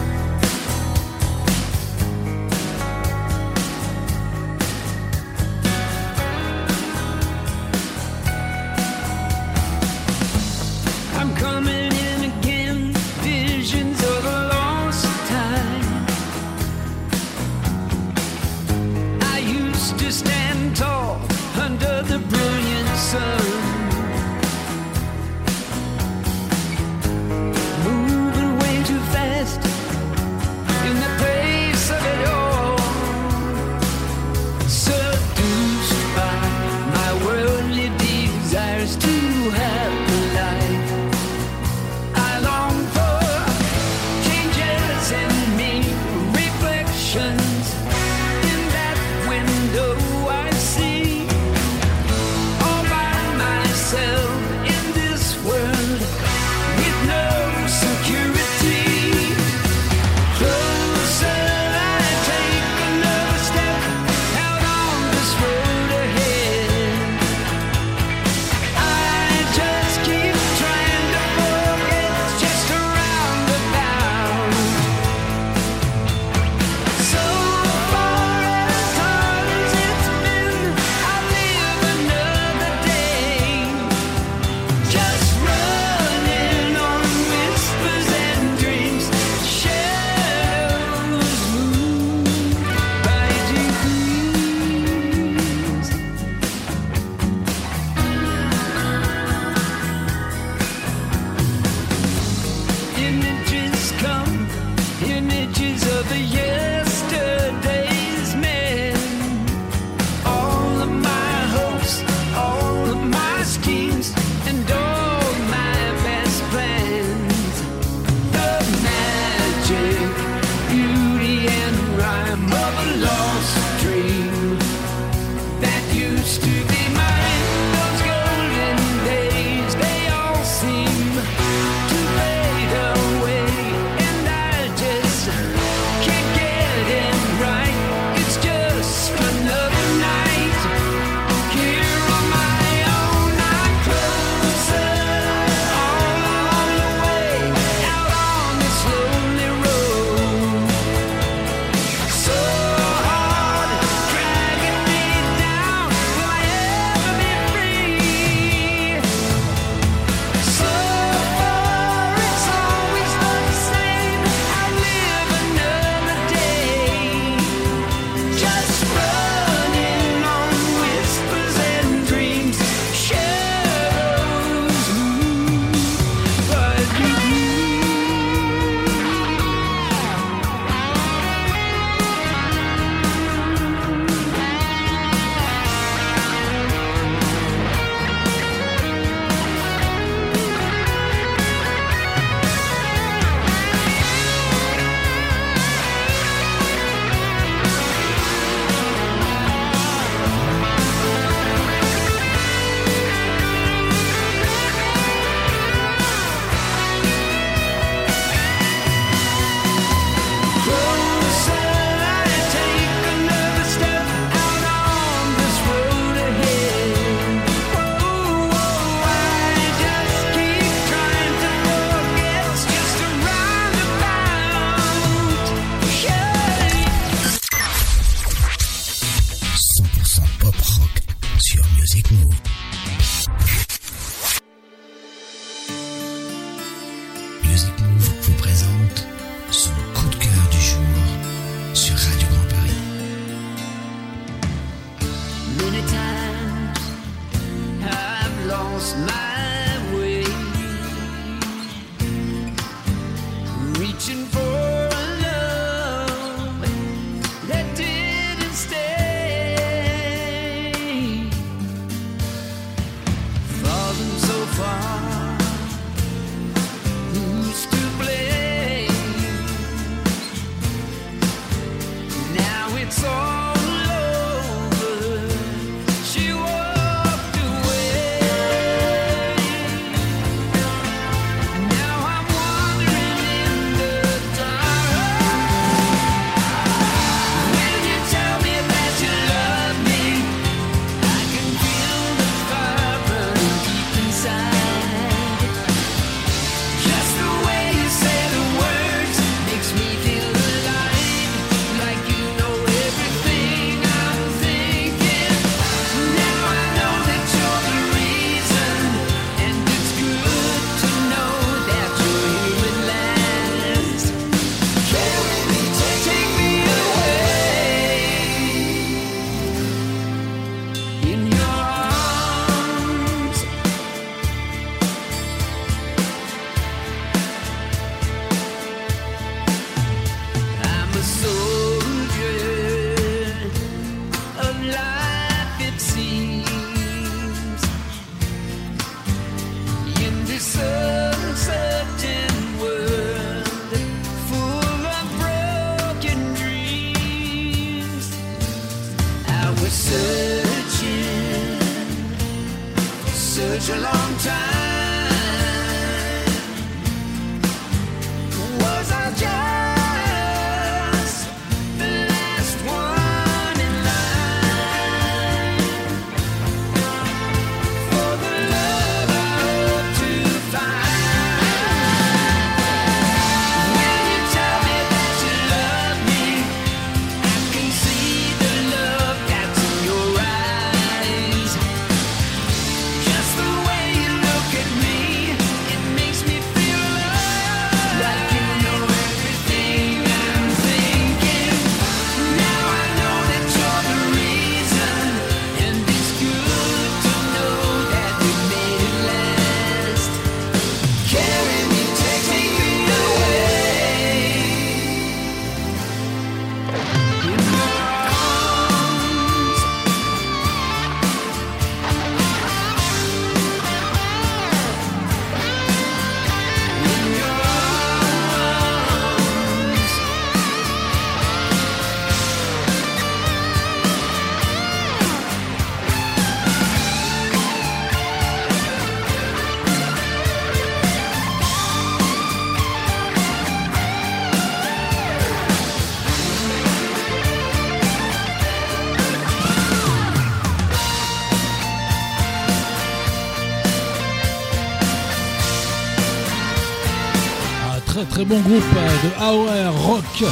Très bon groupe de AOR rock.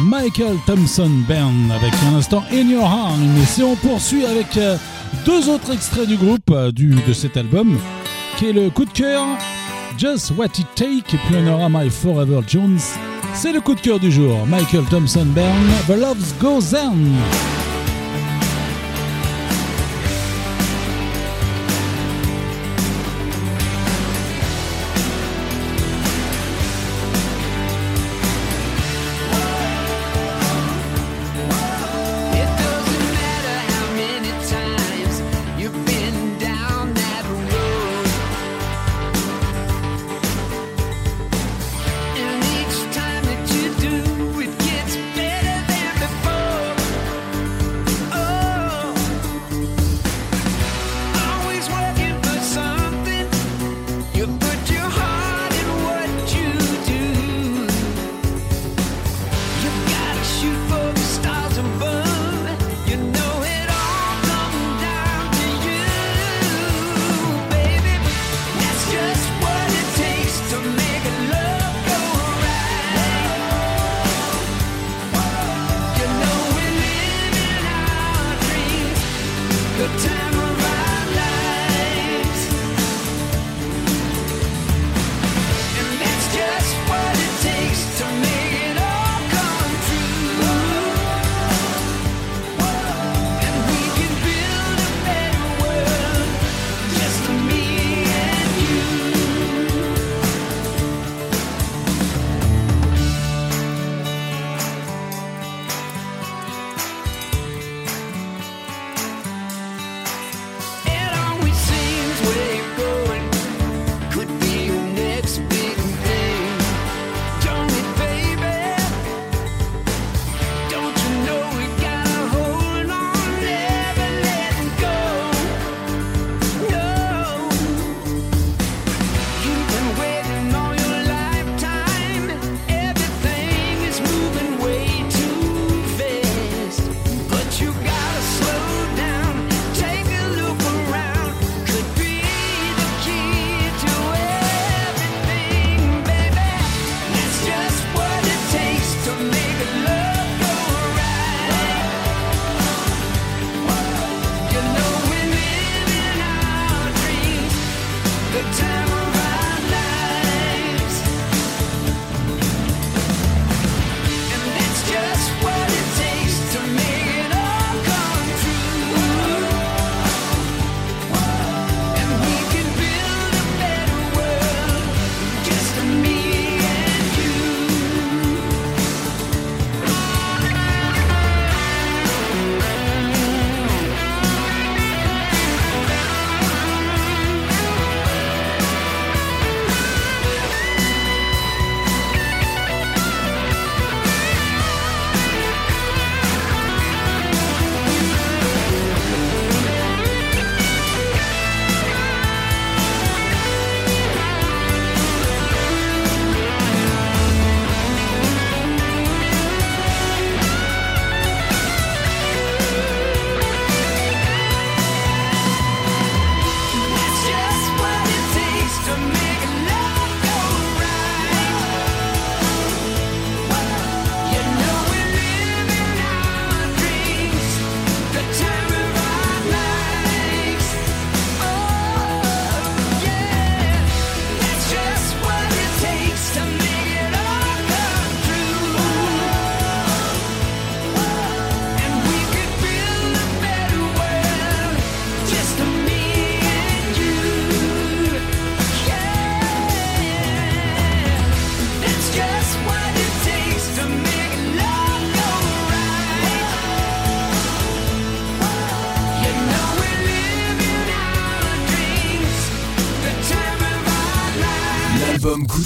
Michael Thompson Band avec un instant In Your Arms. Et si on poursuit avec euh, deux autres extraits du groupe euh, du, de cet album, qui est le coup de cœur Just What It Take, et puis on aura My Forever Jones. C'est le coup de cœur du jour. Michael Thompson Band, The Love Goes On.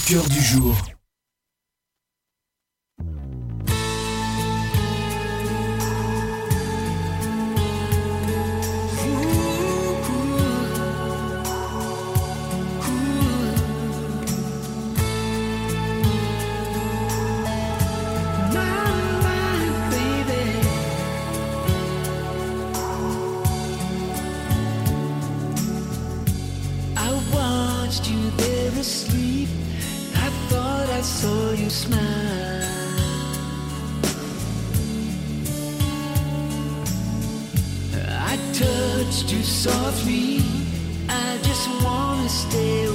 cœur du jour. you saw me. I just wanna stay.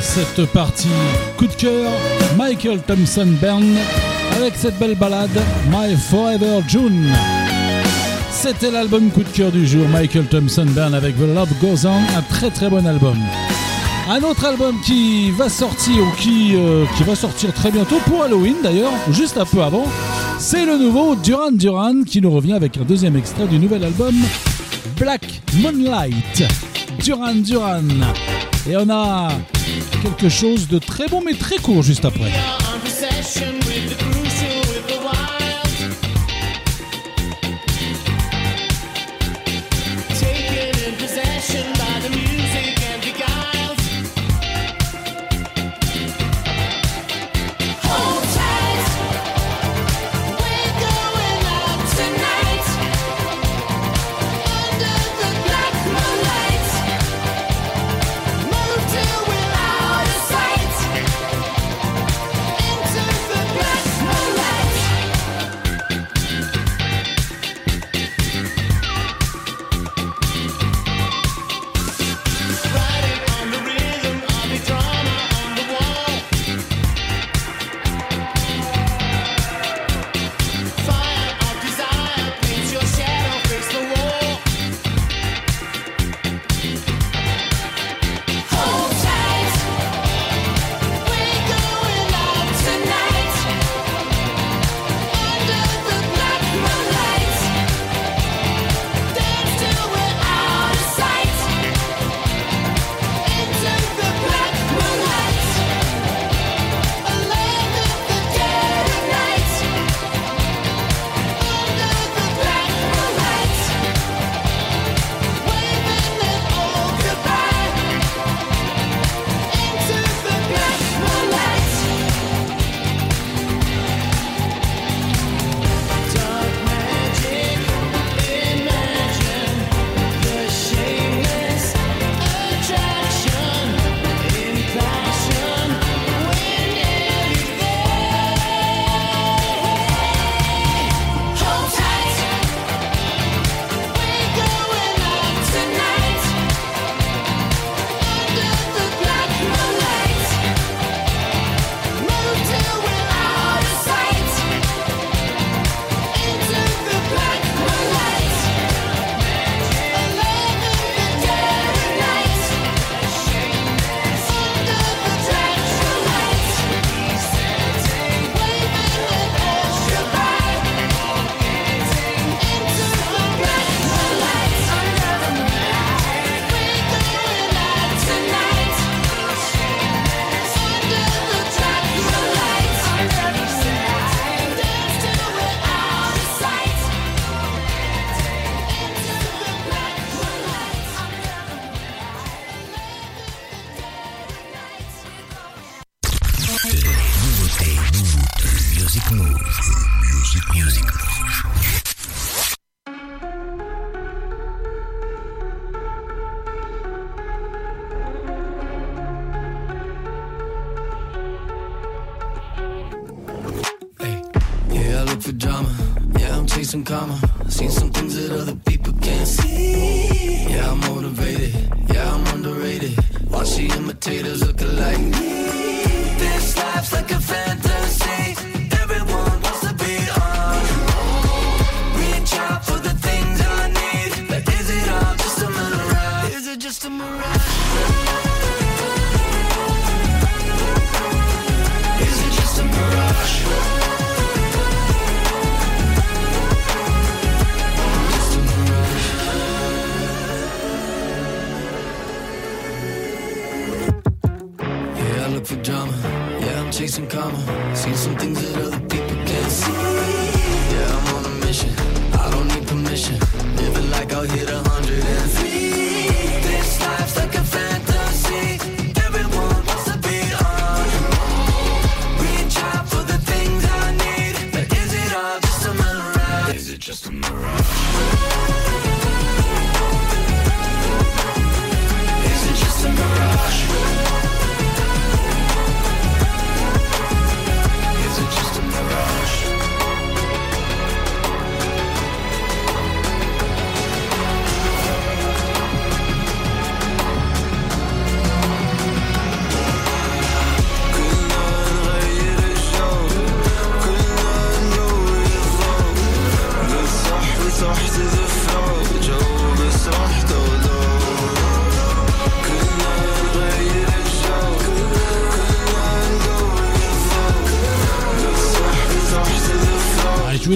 cette partie coup de cœur, Michael Thompson Band avec cette belle balade My Forever June. C'était l'album coup de cœur du jour, Michael Thompson Band avec The Love Goes On, un très très bon album. Un autre album qui va sortir ou qui, euh, qui va sortir très bientôt pour Halloween d'ailleurs, juste un peu avant, c'est le nouveau Duran Duran qui nous revient avec un deuxième extrait du nouvel album Black Moonlight. Duran Duran. Et on a Quelque chose de très bon mais très court juste après.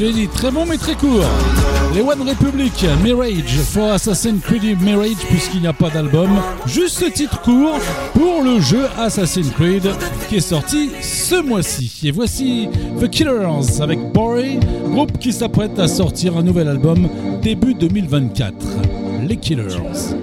l'ai dit, très bon mais très court. Les One Republic, Mirage for Assassin's Creed Mirage, puisqu'il n'y a pas d'album. Juste ce titre court pour le jeu Assassin's Creed qui est sorti ce mois-ci. Et voici The Killers avec Bory, groupe qui s'apprête à sortir un nouvel album début 2024. Les Killers.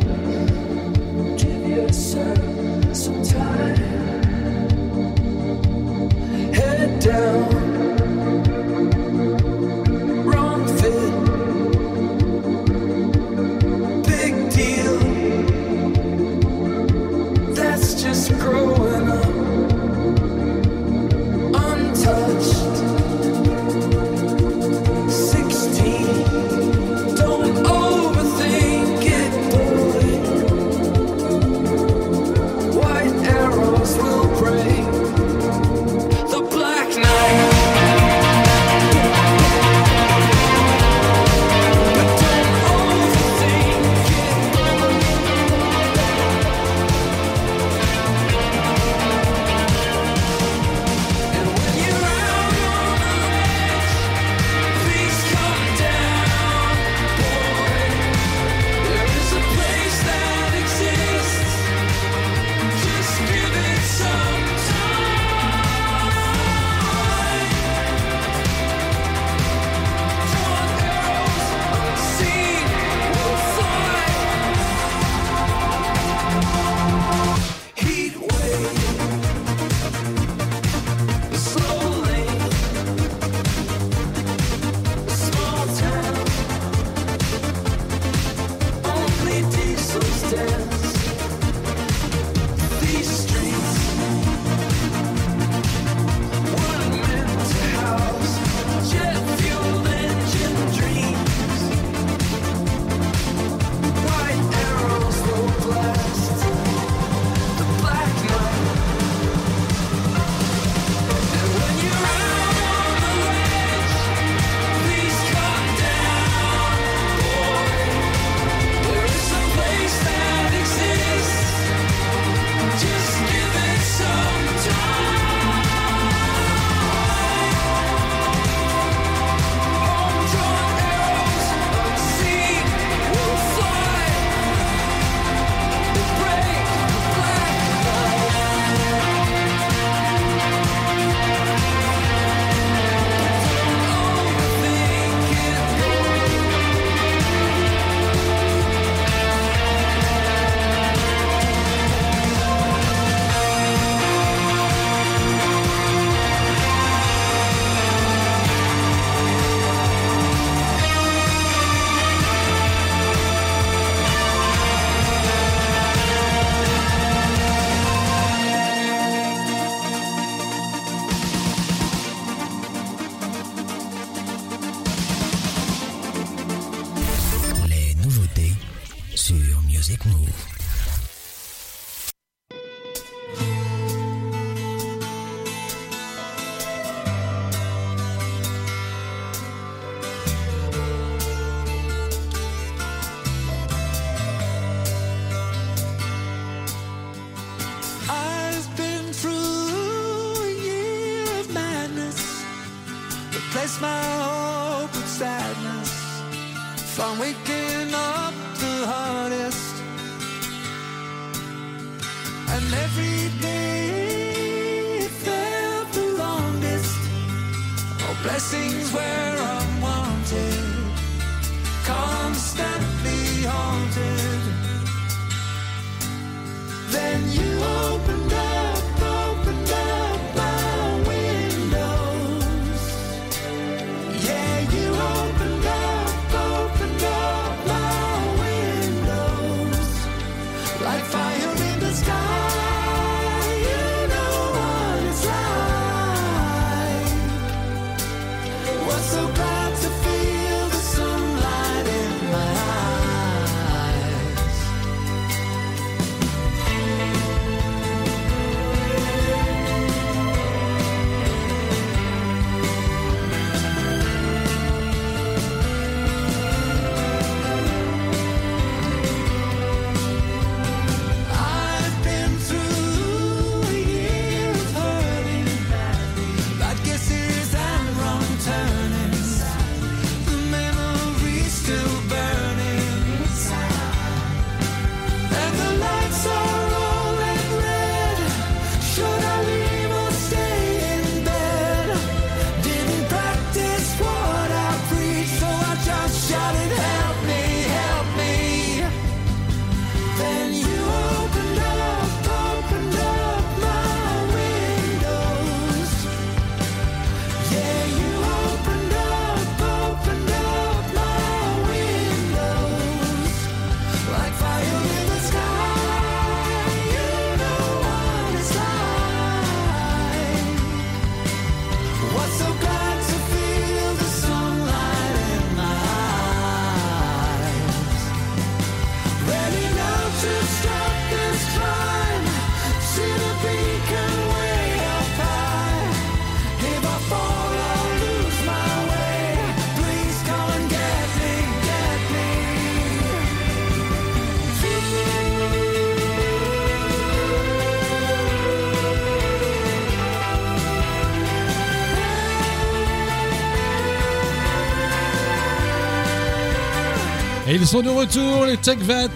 Ils sont de retour, les Tech Vat,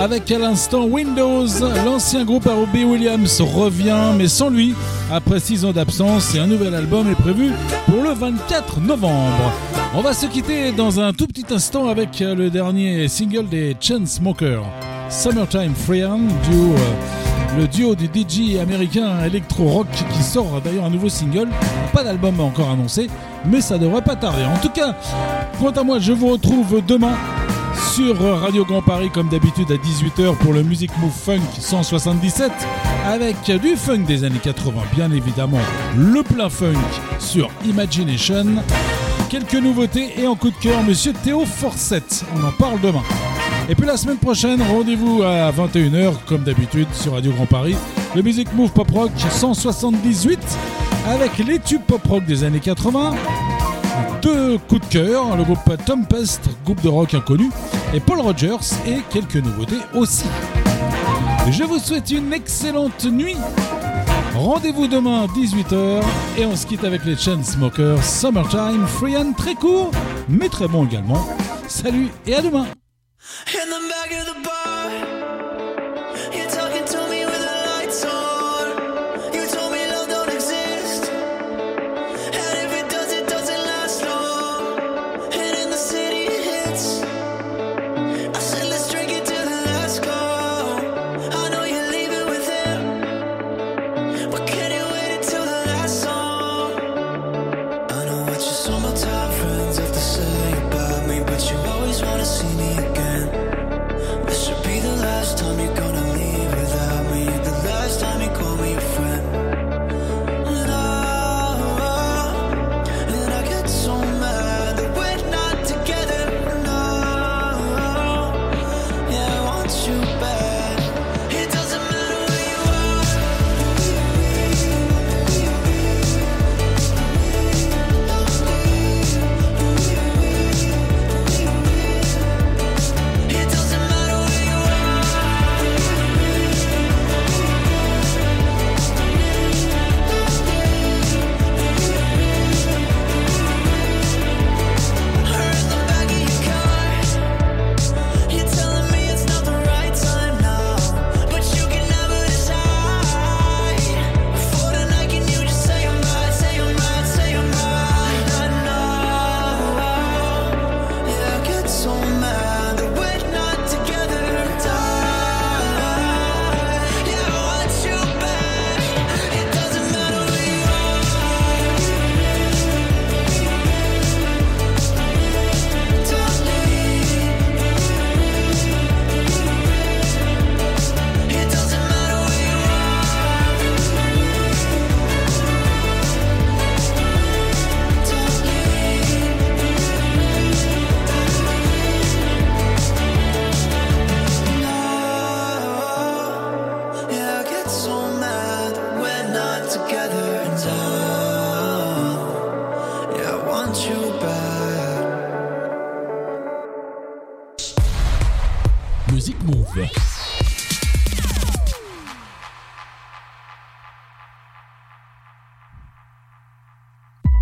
avec à l'instant Windows. L'ancien groupe à Williams revient, mais sans lui, après 6 ans d'absence, et un nouvel album est prévu pour le 24 novembre. On va se quitter dans un tout petit instant avec le dernier single des Chainsmokers, Summertime Freehan, duo, euh, le duo du DJ américain Electro Rock qui sort d'ailleurs un nouveau single. Pas d'album encore annoncé, mais ça devrait pas tarder. En tout cas, quant à moi, je vous retrouve demain sur Radio Grand Paris comme d'habitude à 18h pour le Music Move Funk 177 avec du funk des années 80 bien évidemment le plein funk sur Imagination. Quelques nouveautés et en coup de cœur monsieur Théo Forsett on en parle demain. Et puis la semaine prochaine rendez-vous à 21h comme d'habitude sur Radio Grand Paris. Le Music Move Pop Rock 178 avec les tubes pop rock des années 80 deux coups de cœur, le groupe Tempest, groupe de rock inconnu, et Paul Rogers, et quelques nouveautés aussi. Je vous souhaite une excellente nuit. Rendez-vous demain à 18h et on se quitte avec les Chainsmokers Summertime, free and très court, mais très bon également. Salut et à demain.